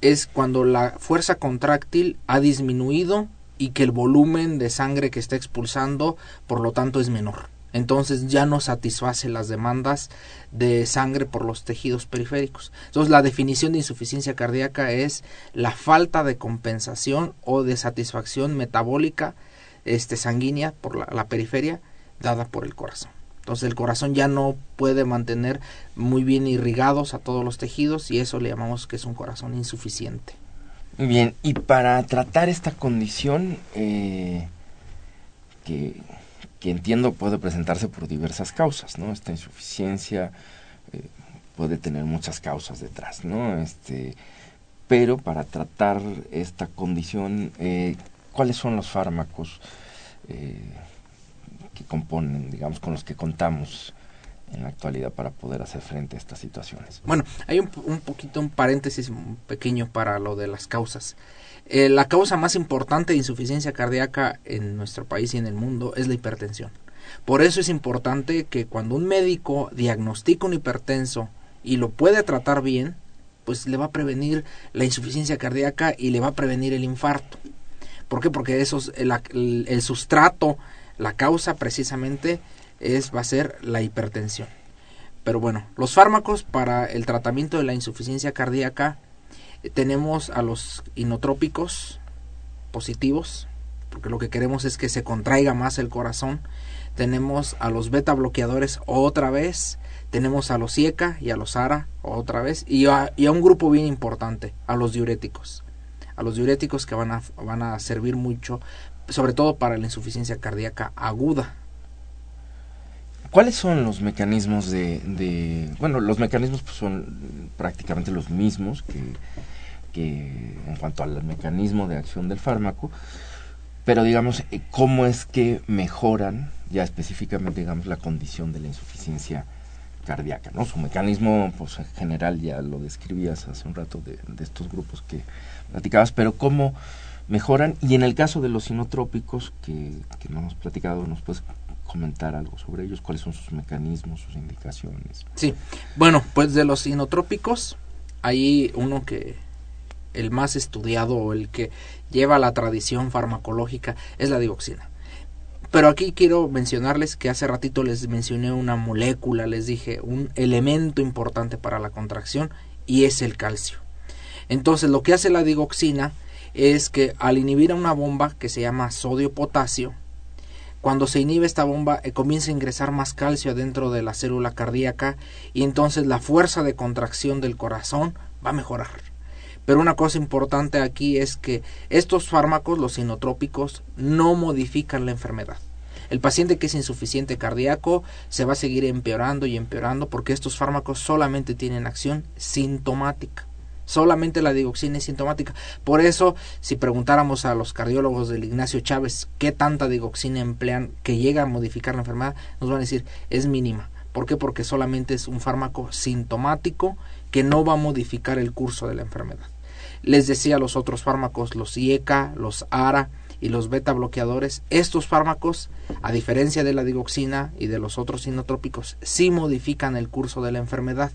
es cuando la fuerza contráctil ha disminuido y que el volumen de sangre que está expulsando por lo tanto es menor entonces ya no satisface las demandas de sangre por los tejidos periféricos. Entonces la definición de insuficiencia cardíaca es la falta de compensación o de satisfacción metabólica este, sanguínea por la, la periferia dada por el corazón. Entonces el corazón ya no puede mantener muy bien irrigados a todos los tejidos y eso le llamamos que es un corazón insuficiente. Muy bien, y para tratar esta condición eh, que entiendo puede presentarse por diversas causas, ¿no? Esta insuficiencia eh, puede tener muchas causas detrás, ¿no? Este, pero para tratar esta condición, eh, ¿cuáles son los fármacos que componen, digamos, con los que contamos en la actualidad para poder hacer frente a estas situaciones? Bueno, hay un, un poquito, un paréntesis pequeño para lo de las causas. Eh, la causa más importante de insuficiencia cardíaca en nuestro país y en el mundo es la hipertensión. Por eso es importante que cuando un médico diagnostica un hipertenso y lo puede tratar bien, pues le va a prevenir la insuficiencia cardíaca y le va a prevenir el infarto. ¿Por qué? Porque eso el, el, sustrato, la causa precisamente es va a ser la hipertensión. Pero bueno, los fármacos para el tratamiento de la insuficiencia cardíaca tenemos a los inotrópicos positivos, porque lo que queremos es que se contraiga más el corazón. Tenemos a los beta bloqueadores otra vez. Tenemos a los IECA y a los ARA otra vez. Y a, y a un grupo bien importante, a los diuréticos. A los diuréticos que van a, van a servir mucho, sobre todo para la insuficiencia cardíaca aguda. ¿Cuáles son los mecanismos de, de bueno, los mecanismos pues son prácticamente los mismos que, en cuanto al mecanismo de acción del fármaco, pero digamos, eh, ¿cómo es que mejoran ya específicamente, digamos, la condición de la insuficiencia cardíaca, ¿no? Su mecanismo, pues en general ya lo describías hace un rato de, estos grupos que platicabas, pero ¿cómo mejoran? Y en el caso de los sinotrópicos, que, que no hemos platicado, ¿nos puedes comentar algo sobre ellos? ¿Cuáles son sus mecanismos, sus indicaciones? Sí, bueno, pues de los sinotrópicos, hay uno que el más estudiado o el que lleva la tradición farmacológica es la dioxina. Pero aquí quiero mencionarles que hace ratito les mencioné una molécula, les dije un elemento importante para la contracción y es el calcio. Entonces lo que hace la digoxina es que al inhibir a una bomba que se llama sodio-potasio, Cuando se inhibe esta bomba, eh, comienza a ingresar más calcio dentro de la célula cardíaca y entonces la fuerza de contracción del corazón va a mejorar. Pero una cosa importante aquí es que estos fármacos, los sinotrópicos, no modifican la enfermedad. El paciente que es insuficiente cardíaco se va a seguir empeorando y empeorando porque estos fármacos solamente tienen acción sintomática. Solamente la digoxina es sintomática. Por eso, si preguntáramos a los cardiólogos del Ignacio Chávez qué tanta digoxina emplean que llega a modificar la enfermedad, nos van a decir es mínima. ¿Por qué? Porque solamente es un fármaco sintomático que no va a modificar el curso de la enfermedad. Les decía los otros fármacos, los IECA, los ARA y los beta bloqueadores, estos fármacos, a diferencia de la digoxina y de los otros sinotrópicos, sí modifican el curso de la enfermedad.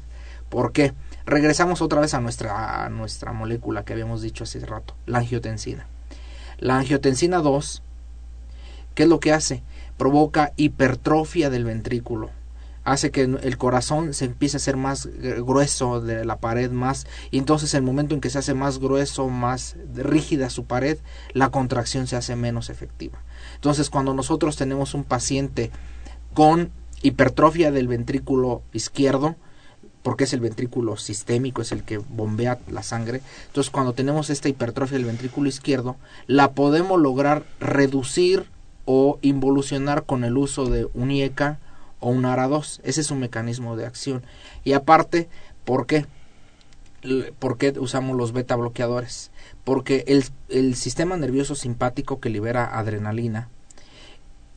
¿Por qué? Regresamos otra vez a nuestra, a nuestra molécula que habíamos dicho hace rato, la angiotensina. La angiotensina 2, ¿qué es lo que hace? Provoca hipertrofia del ventrículo hace que el corazón se empiece a hacer más grueso de la pared más y entonces el momento en que se hace más grueso más rígida su pared la contracción se hace menos efectiva entonces cuando nosotros tenemos un paciente con hipertrofia del ventrículo izquierdo porque es el ventrículo sistémico, es el que bombea la sangre. Entonces, cuando tenemos esta hipertrofia del ventrículo izquierdo, la podemos lograr reducir o involucionar con el uso de un IECA o un ARA2. Ese es un mecanismo de acción. Y aparte, ¿por qué? ¿Por qué usamos los beta bloqueadores? Porque el, el sistema nervioso simpático que libera adrenalina,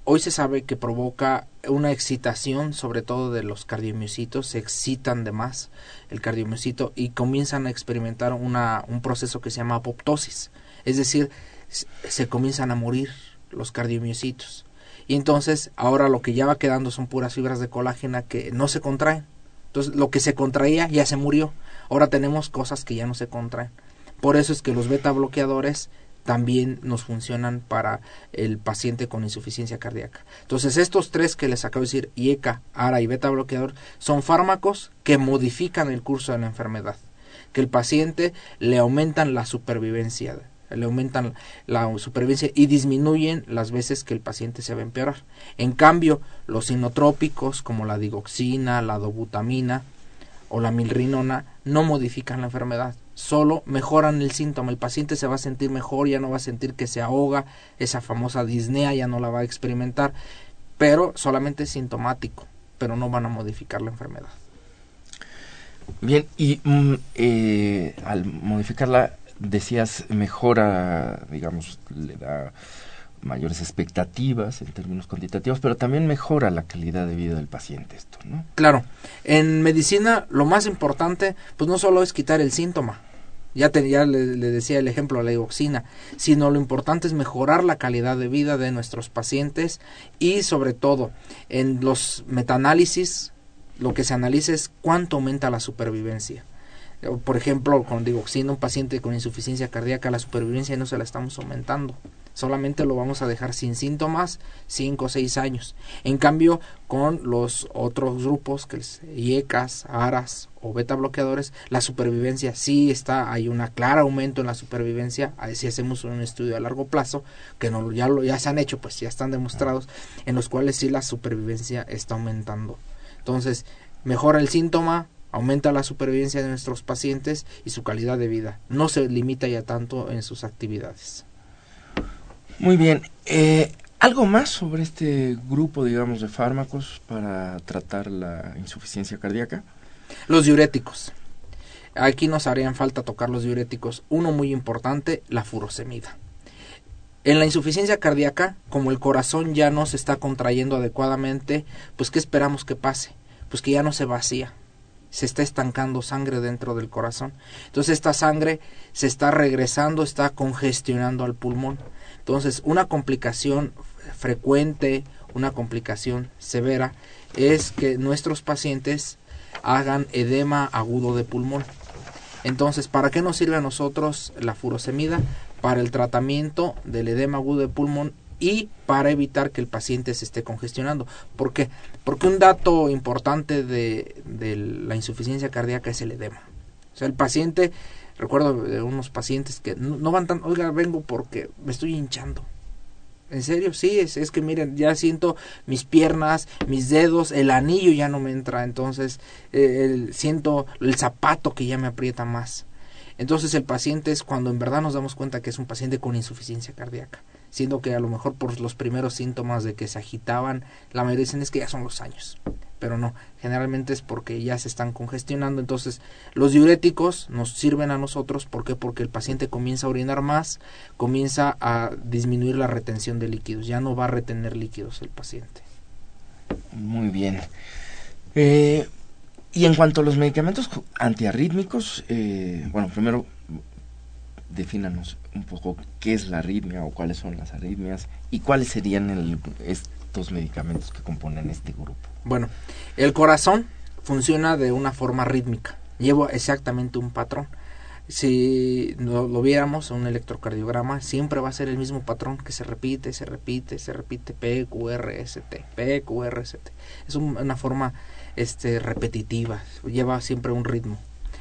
hoy se sabe que provoca una excitación, sobre todo de los cardiomiocitos, se excitan de más el cardiomiocito y comienzan a experimentar una, un proceso que se llama apoptosis, es decir, se comienzan a morir los cardiomiocitos. Y entonces ahora lo que ya va quedando son puras fibras de colágena que no se contraen. Entonces lo que se contraía ya se murió. Ahora tenemos cosas que ya no se contraen. Por eso es que los beta bloqueadores también nos funcionan para el paciente con insuficiencia cardíaca. Entonces, estos tres que les acabo de decir, IECA, ARA y beta bloqueador, son fármacos que modifican el curso de la enfermedad, que el paciente le aumentan la supervivencia le aumentan la supervivencia y disminuyen las veces que el paciente se va a empeorar. En cambio, los inotrópicos como la digoxina, la dobutamina o la milrinona no modifican la enfermedad, solo mejoran el síntoma. El paciente se va a sentir mejor, ya no va a sentir que se ahoga, esa famosa disnea ya no la va a experimentar, pero solamente es sintomático, pero no van a modificar la enfermedad. Bien, y mm, eh, al modificarla, decías, mejora, digamos, le da mayores expectativas en términos cuantitativos, pero también mejora la calidad de vida del paciente esto, ¿no? Claro. En medicina lo más importante, pues no solo es quitar el síntoma, ya, te, ya le, decía el ejemplo de la dioxina, sino lo importante es mejorar la calidad de vida de nuestros pacientes y sobre todo en los metaanálisis lo que se analiza es cuánto aumenta la supervivencia por ejemplo, con digoxina, un paciente con insuficiencia cardíaca, la supervivencia no se la estamos aumentando. Solamente lo vamos a dejar sin síntomas 5 o 6 años. En cambio, con los otros grupos, que es IECAS, ARAS o beta bloqueadores, la supervivencia sí está, hay un claro aumento en la supervivencia. Si hacemos un estudio a largo plazo, que no, ya, lo, ya se han hecho, pues ya están demostrados, en los cuales sí la supervivencia está aumentando. Entonces, mejora el síntoma, aumenta la supervivencia de nuestros pacientes y su calidad de vida. No se limita ya tanto en sus actividades. Muy bien. Eh, ¿Algo más sobre este grupo, digamos, de fármacos para tratar la insuficiencia cardíaca? Los diuréticos. Aquí nos harían falta tocar los diuréticos. Uno muy importante, la furosemida. En la insuficiencia cardíaca, como el corazón ya no se está contrayendo adecuadamente, pues ¿qué esperamos que pase? Pues que ya no se vacía, se está estancando sangre dentro del corazón. Entonces esta sangre se está regresando, está congestionando al pulmón. Entonces una complicación frecuente, una complicación severa es que nuestros pacientes hagan edema agudo de pulmón. Entonces, ¿para qué nos sirve a nosotros la furosemida? Para el tratamiento del edema agudo de pulmón y para evitar que el paciente se esté congestionando. ¿Por qué? Porque un dato importante de, de la insuficiencia cardíaca es el edema. O sea, el paciente, recuerdo de unos pacientes que no, van tan, oiga, vengo porque me estoy hinchando. En serio, sí, es, es que miren, ya siento mis piernas, mis dedos, el anillo ya no me entra, entonces eh, el- siento el zapato que ya me aprieta más. Entonces el paciente es cuando en verdad nos damos cuenta que es un paciente con insuficiencia cardíaca, siendo que a lo mejor por los primeros síntomas de que se agitaban, la mayoría dicen es que ya son los años, pero no, generalmente es porque ya se están congestionando, entonces los diuréticos nos sirven a nosotros, ¿por qué? Porque el paciente comienza a orinar más, comienza a disminuir la retención de líquidos, ya no va a retener líquidos el paciente. Muy bien. Eh, y en cuanto a los medicamentos antiarrítmicos, eh, bueno, primero defínanos un poco qué es la arritmia o cuáles son las arritmias y cuáles serían el- estos medicamentos que componen este grupo. Bueno, el corazón funciona de una forma rítmica, lleva exactamente un patrón. Si no lo viéramos en un electrocardiograma, siempre va a ser el mismo patrón que se repite, se repite, se repite, PQRST, PQRST. Es un- una forma este, repetitiva, lleva siempre un ritmo.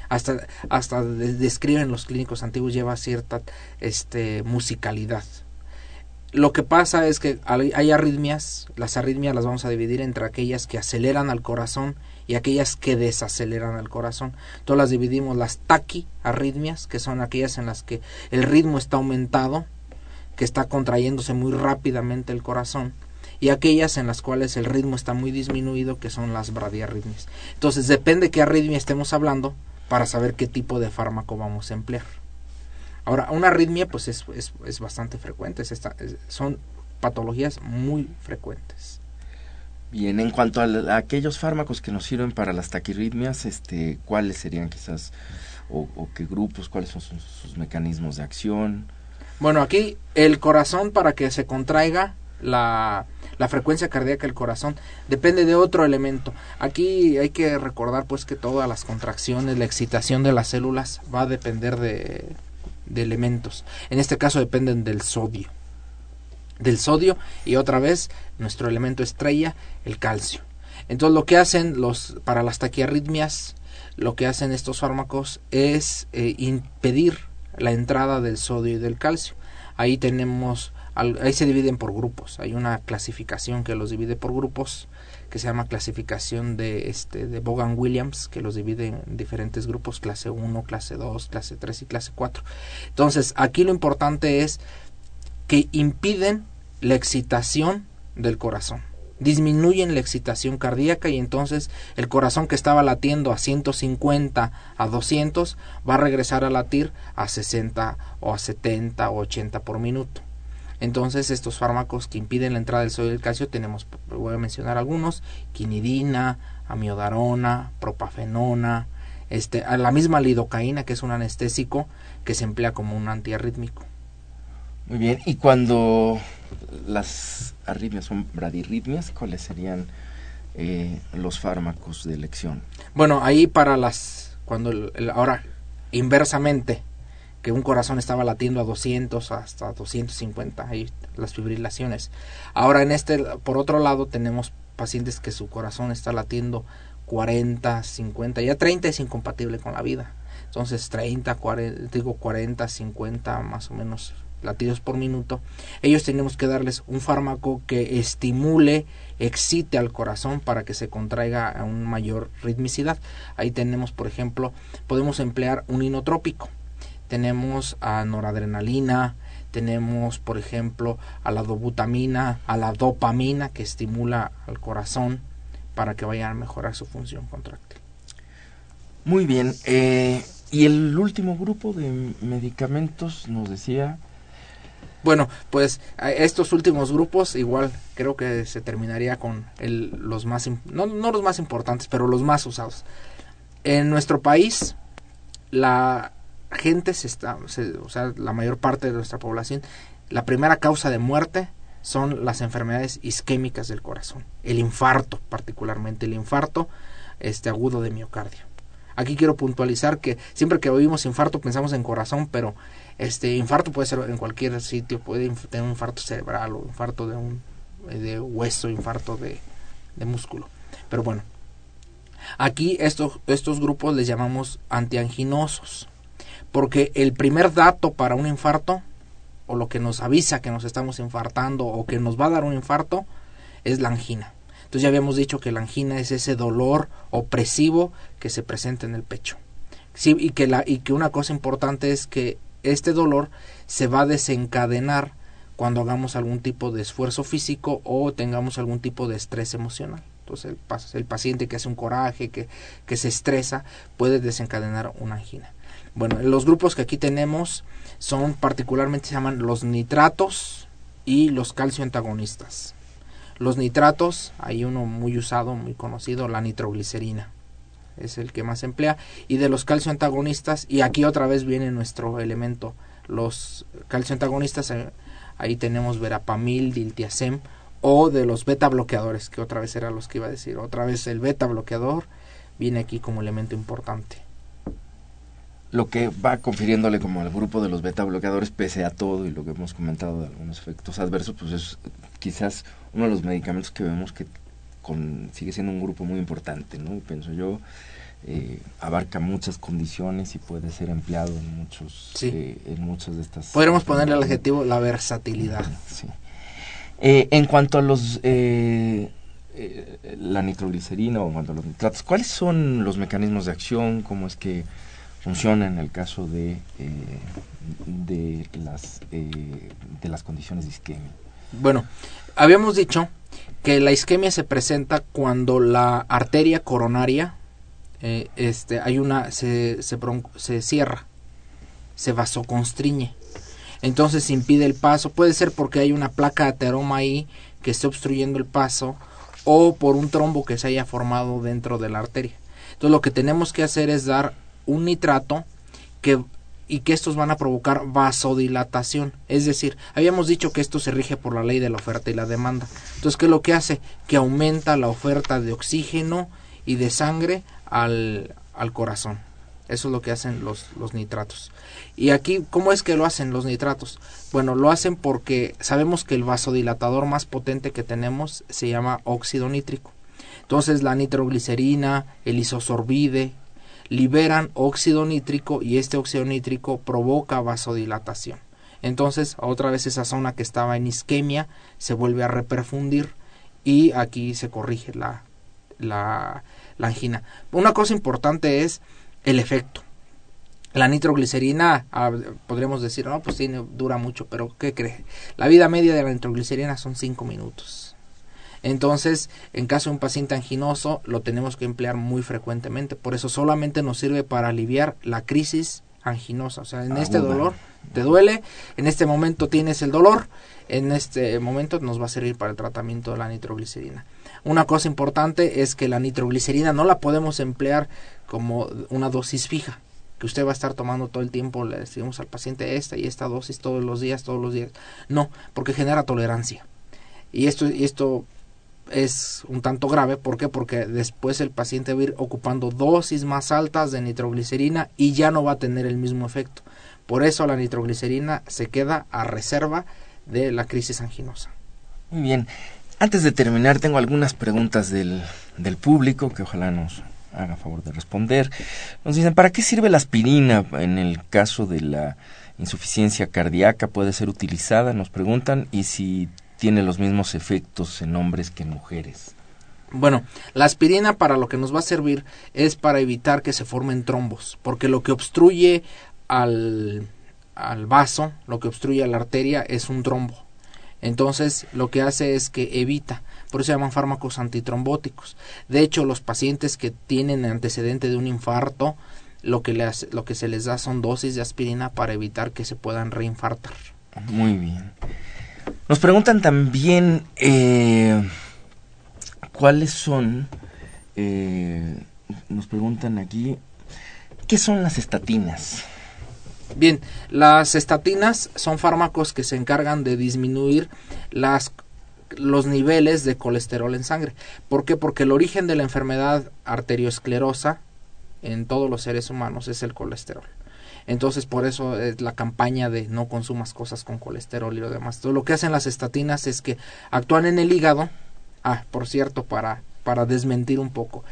Hasta, hasta de- describen los clínicos antiguos, lleva cierta este, musicalidad. Lo que pasa es que hay hay arritmias, las arritmias las vamos a dividir entre aquellas que aceleran al corazón y aquellas que desaceleran al corazón. Entonces las dividimos las taquiarritmias, que son aquellas en las que el ritmo está aumentado, que está contrayéndose muy rápidamente el corazón, y aquellas en las cuales el ritmo está muy disminuido, que son las bradiarritmias. Entonces depende qué arritmia estemos hablando para saber qué tipo de fármaco vamos a emplear. Ahora, una arritmia pues es, es, es bastante frecuente, es esta- es- son patologías muy frecuentes. Bien, en cuanto a, aquellos fármacos que nos sirven para las taquirritmias, este, ¿cuáles serían quizás, o, o qué grupos, cuáles son sus, sus mecanismos de acción? Bueno, aquí el corazón para que se contraiga la, la frecuencia cardíaca del corazón depende de otro elemento. Aquí hay que recordar pues que todas las contracciones, la excitación de las células va a depender de, de elementos. En este caso dependen del sodio. Del sodio y otra vez nuestro elemento estrella, el calcio. Entonces lo que hacen los para las taquiarritmias, lo que hacen estos fármacos es eh, impedir la entrada del sodio y del calcio. Ahí tenemos, ahí se dividen por grupos. Hay una clasificación que los divide por grupos que se llama clasificación de este de Bogan Williams que los divide en diferentes grupos clase 1, clase 2, clase 3 y clase 4. Entonces, aquí lo importante es que impiden la excitación del corazón. Disminuyen la excitación cardíaca y entonces el corazón que estaba latiendo a 150 a 200 va a regresar a latir a 60 o a 70 o 80 por minuto. Entonces estos fármacos que impiden la entrada del sodio y del calcio tenemos, voy a mencionar algunos, quinidina, amiodarona, propafenona, este, a la misma lidocaína que es un anestésico que se emplea como un antiarrítmico. Muy bien, y cuando las arritmias son bradirritmias, ¿cuáles serían eh, los fármacos de elección? Bueno, ahí para las cuando el- el- ahora inversamente que un corazón estaba latiendo a 200 hasta 250 ahí las fibrilaciones. Ahora en este por otro lado tenemos pacientes que su corazón está latiendo 40, 50, ya 30 es incompatible con la vida. Entonces 30, 40, digo 40, 50 más o menos latidos por minuto. Ellos tenemos que darles un fármaco que estimule, excite al corazón para que se contraiga a una mayor ritmicidad. Ahí tenemos, por ejemplo, podemos emplear un inotrópico. Tenemos a noradrenalina, tenemos, por ejemplo, a la dobutamina, a la dopamina que estimula al corazón para que vaya a mejorar su función contráctil. Muy bien, eh, y el último grupo de medicamentos nos decía... Bueno, pues estos últimos grupos igual creo que se terminaría con el, los más, no, no los más importantes, pero los más usados. En nuestro país, la gente se está, se- o sea, la mayor parte de nuestra población, la primera causa de muerte son las enfermedades isquémicas del corazón, el infarto particularmente, el infarto este agudo de miocardio. Aquí quiero puntualizar que siempre que oímos infarto pensamos en corazón, pero este infarto puede ser en cualquier sitio, puede tener un infarto cerebral o infarto de un de hueso, infarto de, de músculo. Pero bueno, aquí estos, estos grupos les llamamos antianginosos, porque el primer dato para un infarto o lo que nos avisa que nos estamos infartando o que nos va a dar un infarto es la angina. Entonces ya habíamos dicho que la angina es ese dolor opresivo que se presenta en el pecho. Sí, y que la y que una cosa importante es que este dolor se va a desencadenar cuando hagamos algún tipo de esfuerzo físico o tengamos algún tipo de estrés emocional. Entonces el, el paciente que hace un coraje, que, que se estresa, puede desencadenar una angina. Bueno, los grupos que aquí tenemos son particularmente se llaman los nitratos y los calcio antagonistas. Los nitratos, hay uno muy usado, muy conocido, la nitroglicerina. Es el que más se emplea. Y de los calcio antagonistas, y aquí otra vez viene nuestro elemento, los calcio antagonistas, eh, ahí tenemos verapamil, diltiazem, o de los beta bloqueadores, que otra vez era los que iba a decir. Otra vez el beta bloqueador viene aquí como elemento importante lo que va confiriéndole como al grupo de los beta bloqueadores pese a todo y lo que hemos comentado de algunos efectos adversos, pues es quizás uno de los medicamentos que vemos que con, sigue siendo un grupo muy importante, ¿no? Pienso yo, eh, abarca muchas condiciones y puede ser empleado en muchos eh, en muchas de estas podríamos ponerle el adjetivo la versatilidad sí. eh, en cuanto a los eh, la nitroglicerina o en cuanto a los nitratos cuáles son los mecanismos de acción cómo es que funciona en el caso de, eh, de, las, eh, de las condiciones de isquemia. Bueno, habíamos dicho que la isquemia se presenta cuando la arteria coronaria eh, este, hay una, se, se, se cierra, se vasoconstriñe. Entonces impide el paso. Puede ser porque hay una placa de ateroma ahí que esté obstruyendo el paso o por un trombo que se haya formado dentro de la arteria. Entonces lo que tenemos que hacer es dar un nitrato que y que estos van a provocar vasodilatación. Es decir, habíamos dicho que esto se rige por la ley de la oferta y la demanda. Entonces, ¿qué es lo que hace? Que aumenta la oferta de oxígeno y de sangre al, al corazón. Eso es lo que hacen los, los nitratos. Y aquí, ¿cómo es que lo hacen los nitratos? Bueno, lo hacen porque sabemos que el vasodilatador más potente que tenemos se llama óxido nítrico. Entonces la nitroglicerina, el isosorbide, liberan óxido nítrico y este óxido nítrico provoca vasodilatación. Entonces, otra vez esa zona que estaba en isquemia se vuelve a reperfundir y aquí se corrige la, la, angina. Una cosa importante es el efecto. La nitroglicerina, ah, podríamos decir, no, pues tiene, dura mucho, pero ¿qué cree? La vida media de la nitroglicerina son 5 minutos. Entonces, en caso de un paciente anginoso, lo tenemos que emplear muy frecuentemente. Por eso solamente nos sirve para aliviar la crisis anginosa. O sea, en este dolor te duele, en este momento tienes el dolor, en este momento nos va a servir para el tratamiento de la nitroglicerina. Una cosa importante es que la nitroglicerina no la podemos emplear como una dosis fija que usted va a estar tomando todo el tiempo, le decimos al paciente esta y esta dosis todos los días, todos los días. No, porque genera tolerancia. Y esto, y esto es un tanto grave. ¿Por qué? Porque después el paciente va a ir ocupando dosis más altas de nitroglicerina y ya no va a tener el mismo efecto. Por eso la nitroglicerina se queda a reserva de la crisis anginosa. Muy bien. Antes de terminar, tengo algunas preguntas del, del público que ojalá nos haga favor de responder. Nos dicen, ¿para qué sirve la aspirina en el caso de la insuficiencia cardíaca? ¿Puede ser utilizada? Nos preguntan. Y si tiene los mismos efectos en hombres que en mujeres. Bueno, la aspirina para lo que nos va a servir es para evitar que se formen trombos, porque lo que obstruye al, al vaso, lo que obstruye a la arteria es un trombo. Entonces, lo que hace es que evita, por eso se llaman fármacos antitrombóticos. De hecho, los pacientes que tienen antecedente de un infarto, lo que, les, lo que se les da son dosis de aspirina para evitar que se puedan reinfartar. Muy bien. Nos preguntan también eh, cuáles son, eh, nos preguntan aquí, ¿qué son las estatinas? Bien, las estatinas son fármacos que se encargan de disminuir las los niveles de colesterol en sangre. ¿Por qué? Porque el origen de la enfermedad arteriosclerosa en todos los seres humanos es el colesterol. Entonces, por eso es la campaña de no consumas cosas con colesterol y lo demás. Todo lo que hacen las estatinas es que actúan en el hígado. Ah, por cierto, para, para desmentir un poco.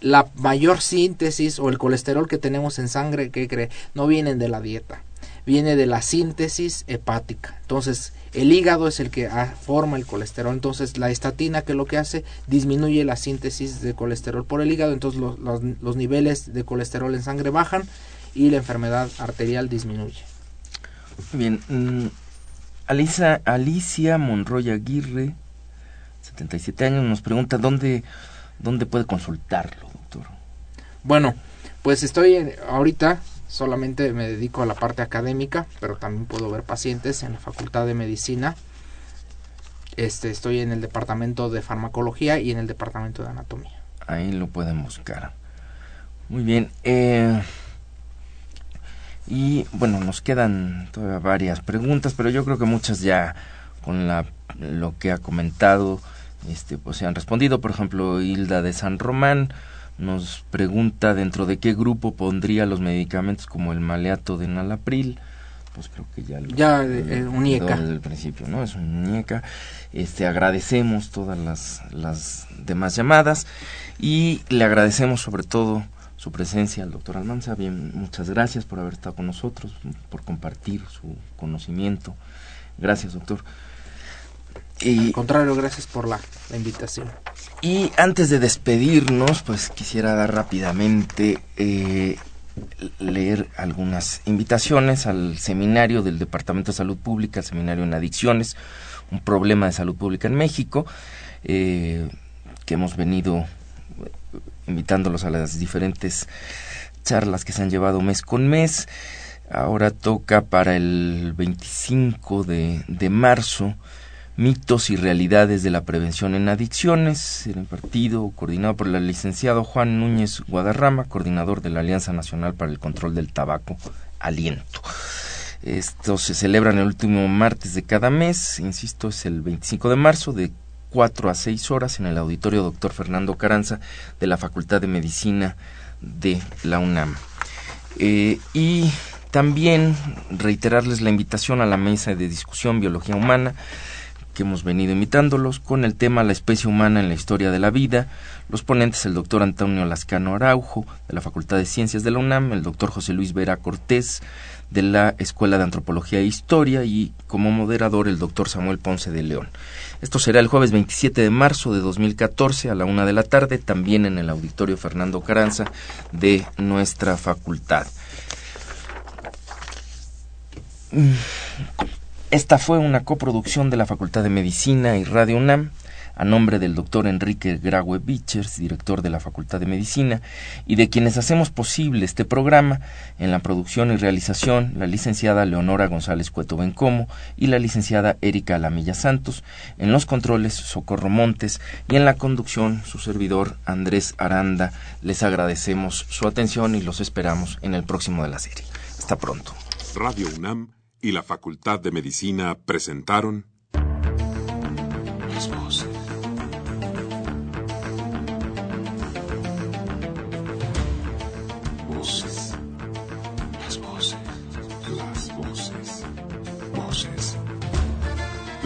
La mayor síntesis o el colesterol que tenemos en sangre, ¿qué cree? No vienen de la dieta. viene de la síntesis hepática. Entonces, el hígado es el que ah, forma el colesterol. Entonces, la estatina que lo que hace disminuye la síntesis de colesterol por el hígado. Entonces, los niveles de colesterol en sangre bajan y la enfermedad arterial disminuye. Muy bien. mm, Alicia, Alicia Monroy Aguirre, 77 años, nos pregunta dónde, dónde puede consultarlo, doctor. Bueno, pues estoy en- ahorita solamente me dedico a la parte académica, pero también puedo ver pacientes en la Facultad de Medicina. Este, estoy en el departamento de farmacología y en el departamento de anatomía. Ahí lo pueden buscar. Muy bien. eh, y bueno, nos quedan todavía varias preguntas, pero yo creo que muchas ya con la, lo que ha comentado este, pues se han respondido. Por ejemplo, Hilda de San Román nos pregunta dentro de qué grupo pondría los medicamentos como el maleato de nalapril. Pues creo que ya lo Ya, eh, lo un IECA. quedó desde el principio, ¿no? Es un IECA. Este, agradecemos todas las, las demás llamadas y le agradecemos sobre todo su presencia al doctor Almanza. Bien, muchas gracias por haber estado con nosotros, por compartir su conocimiento. Gracias, doctor. Y, Al contrario, gracias por la, la invitación. y antes de despedirnos, pues quisiera dar rápidamente eh, leer algunas invitaciones al seminario del Departamento de Salud Pública, el seminario en adicciones, un problema de salud pública en México, eh, que hemos venido invitándolos a las diferentes charlas que se han llevado mes con mes. Ahora toca para el 25 de, de marzo mitos y realidades de la prevención en adicciones, será impartido, coordinado por el licenciado Juan Núñez Guadarrama, coordinador de la Alianza Nacional para el Control del Tabaco, Aliento. Esto se celebra en el último martes de cada mes, insisto, es el 25 de marzo, de 4 a 6 horas en el auditorio Dr. Fernando Caranza de la Facultad de Medicina de la UNAM. Eh, y también reiterarles la invitación a la mesa de discusión Biología Humana, que hemos venido invitándolos con el tema La especie humana en la historia de la vida. Los ponentes el doctor Antonio Lascano Araujo de la Facultad de Ciencias de la UNAM, el doctor José Luis Vera Cortés de la Escuela de Antropología e Historia y como moderador el doctor Samuel Ponce de León. Esto será el jueves 27 de marzo de 2014 a la una de la tarde, también en el auditorio Fernando Caranza de nuestra facultad. Esta fue una coproducción de la Facultad de Medicina y Radio UNAM, a nombre del doctor Enrique Graue Bichers, director de la Facultad de Medicina, y de quienes hacemos posible este programa, en la producción y realización, la licenciada Leonora González Cueto Bencomo y la licenciada Erika Alamilla Santos, en los controles Socorro Montes y en la conducción su servidor Andrés Aranda. Les agradecemos su atención y los esperamos en el próximo de la serie. Hasta pronto. Radio UNAM y la Facultad de Medicina presentaron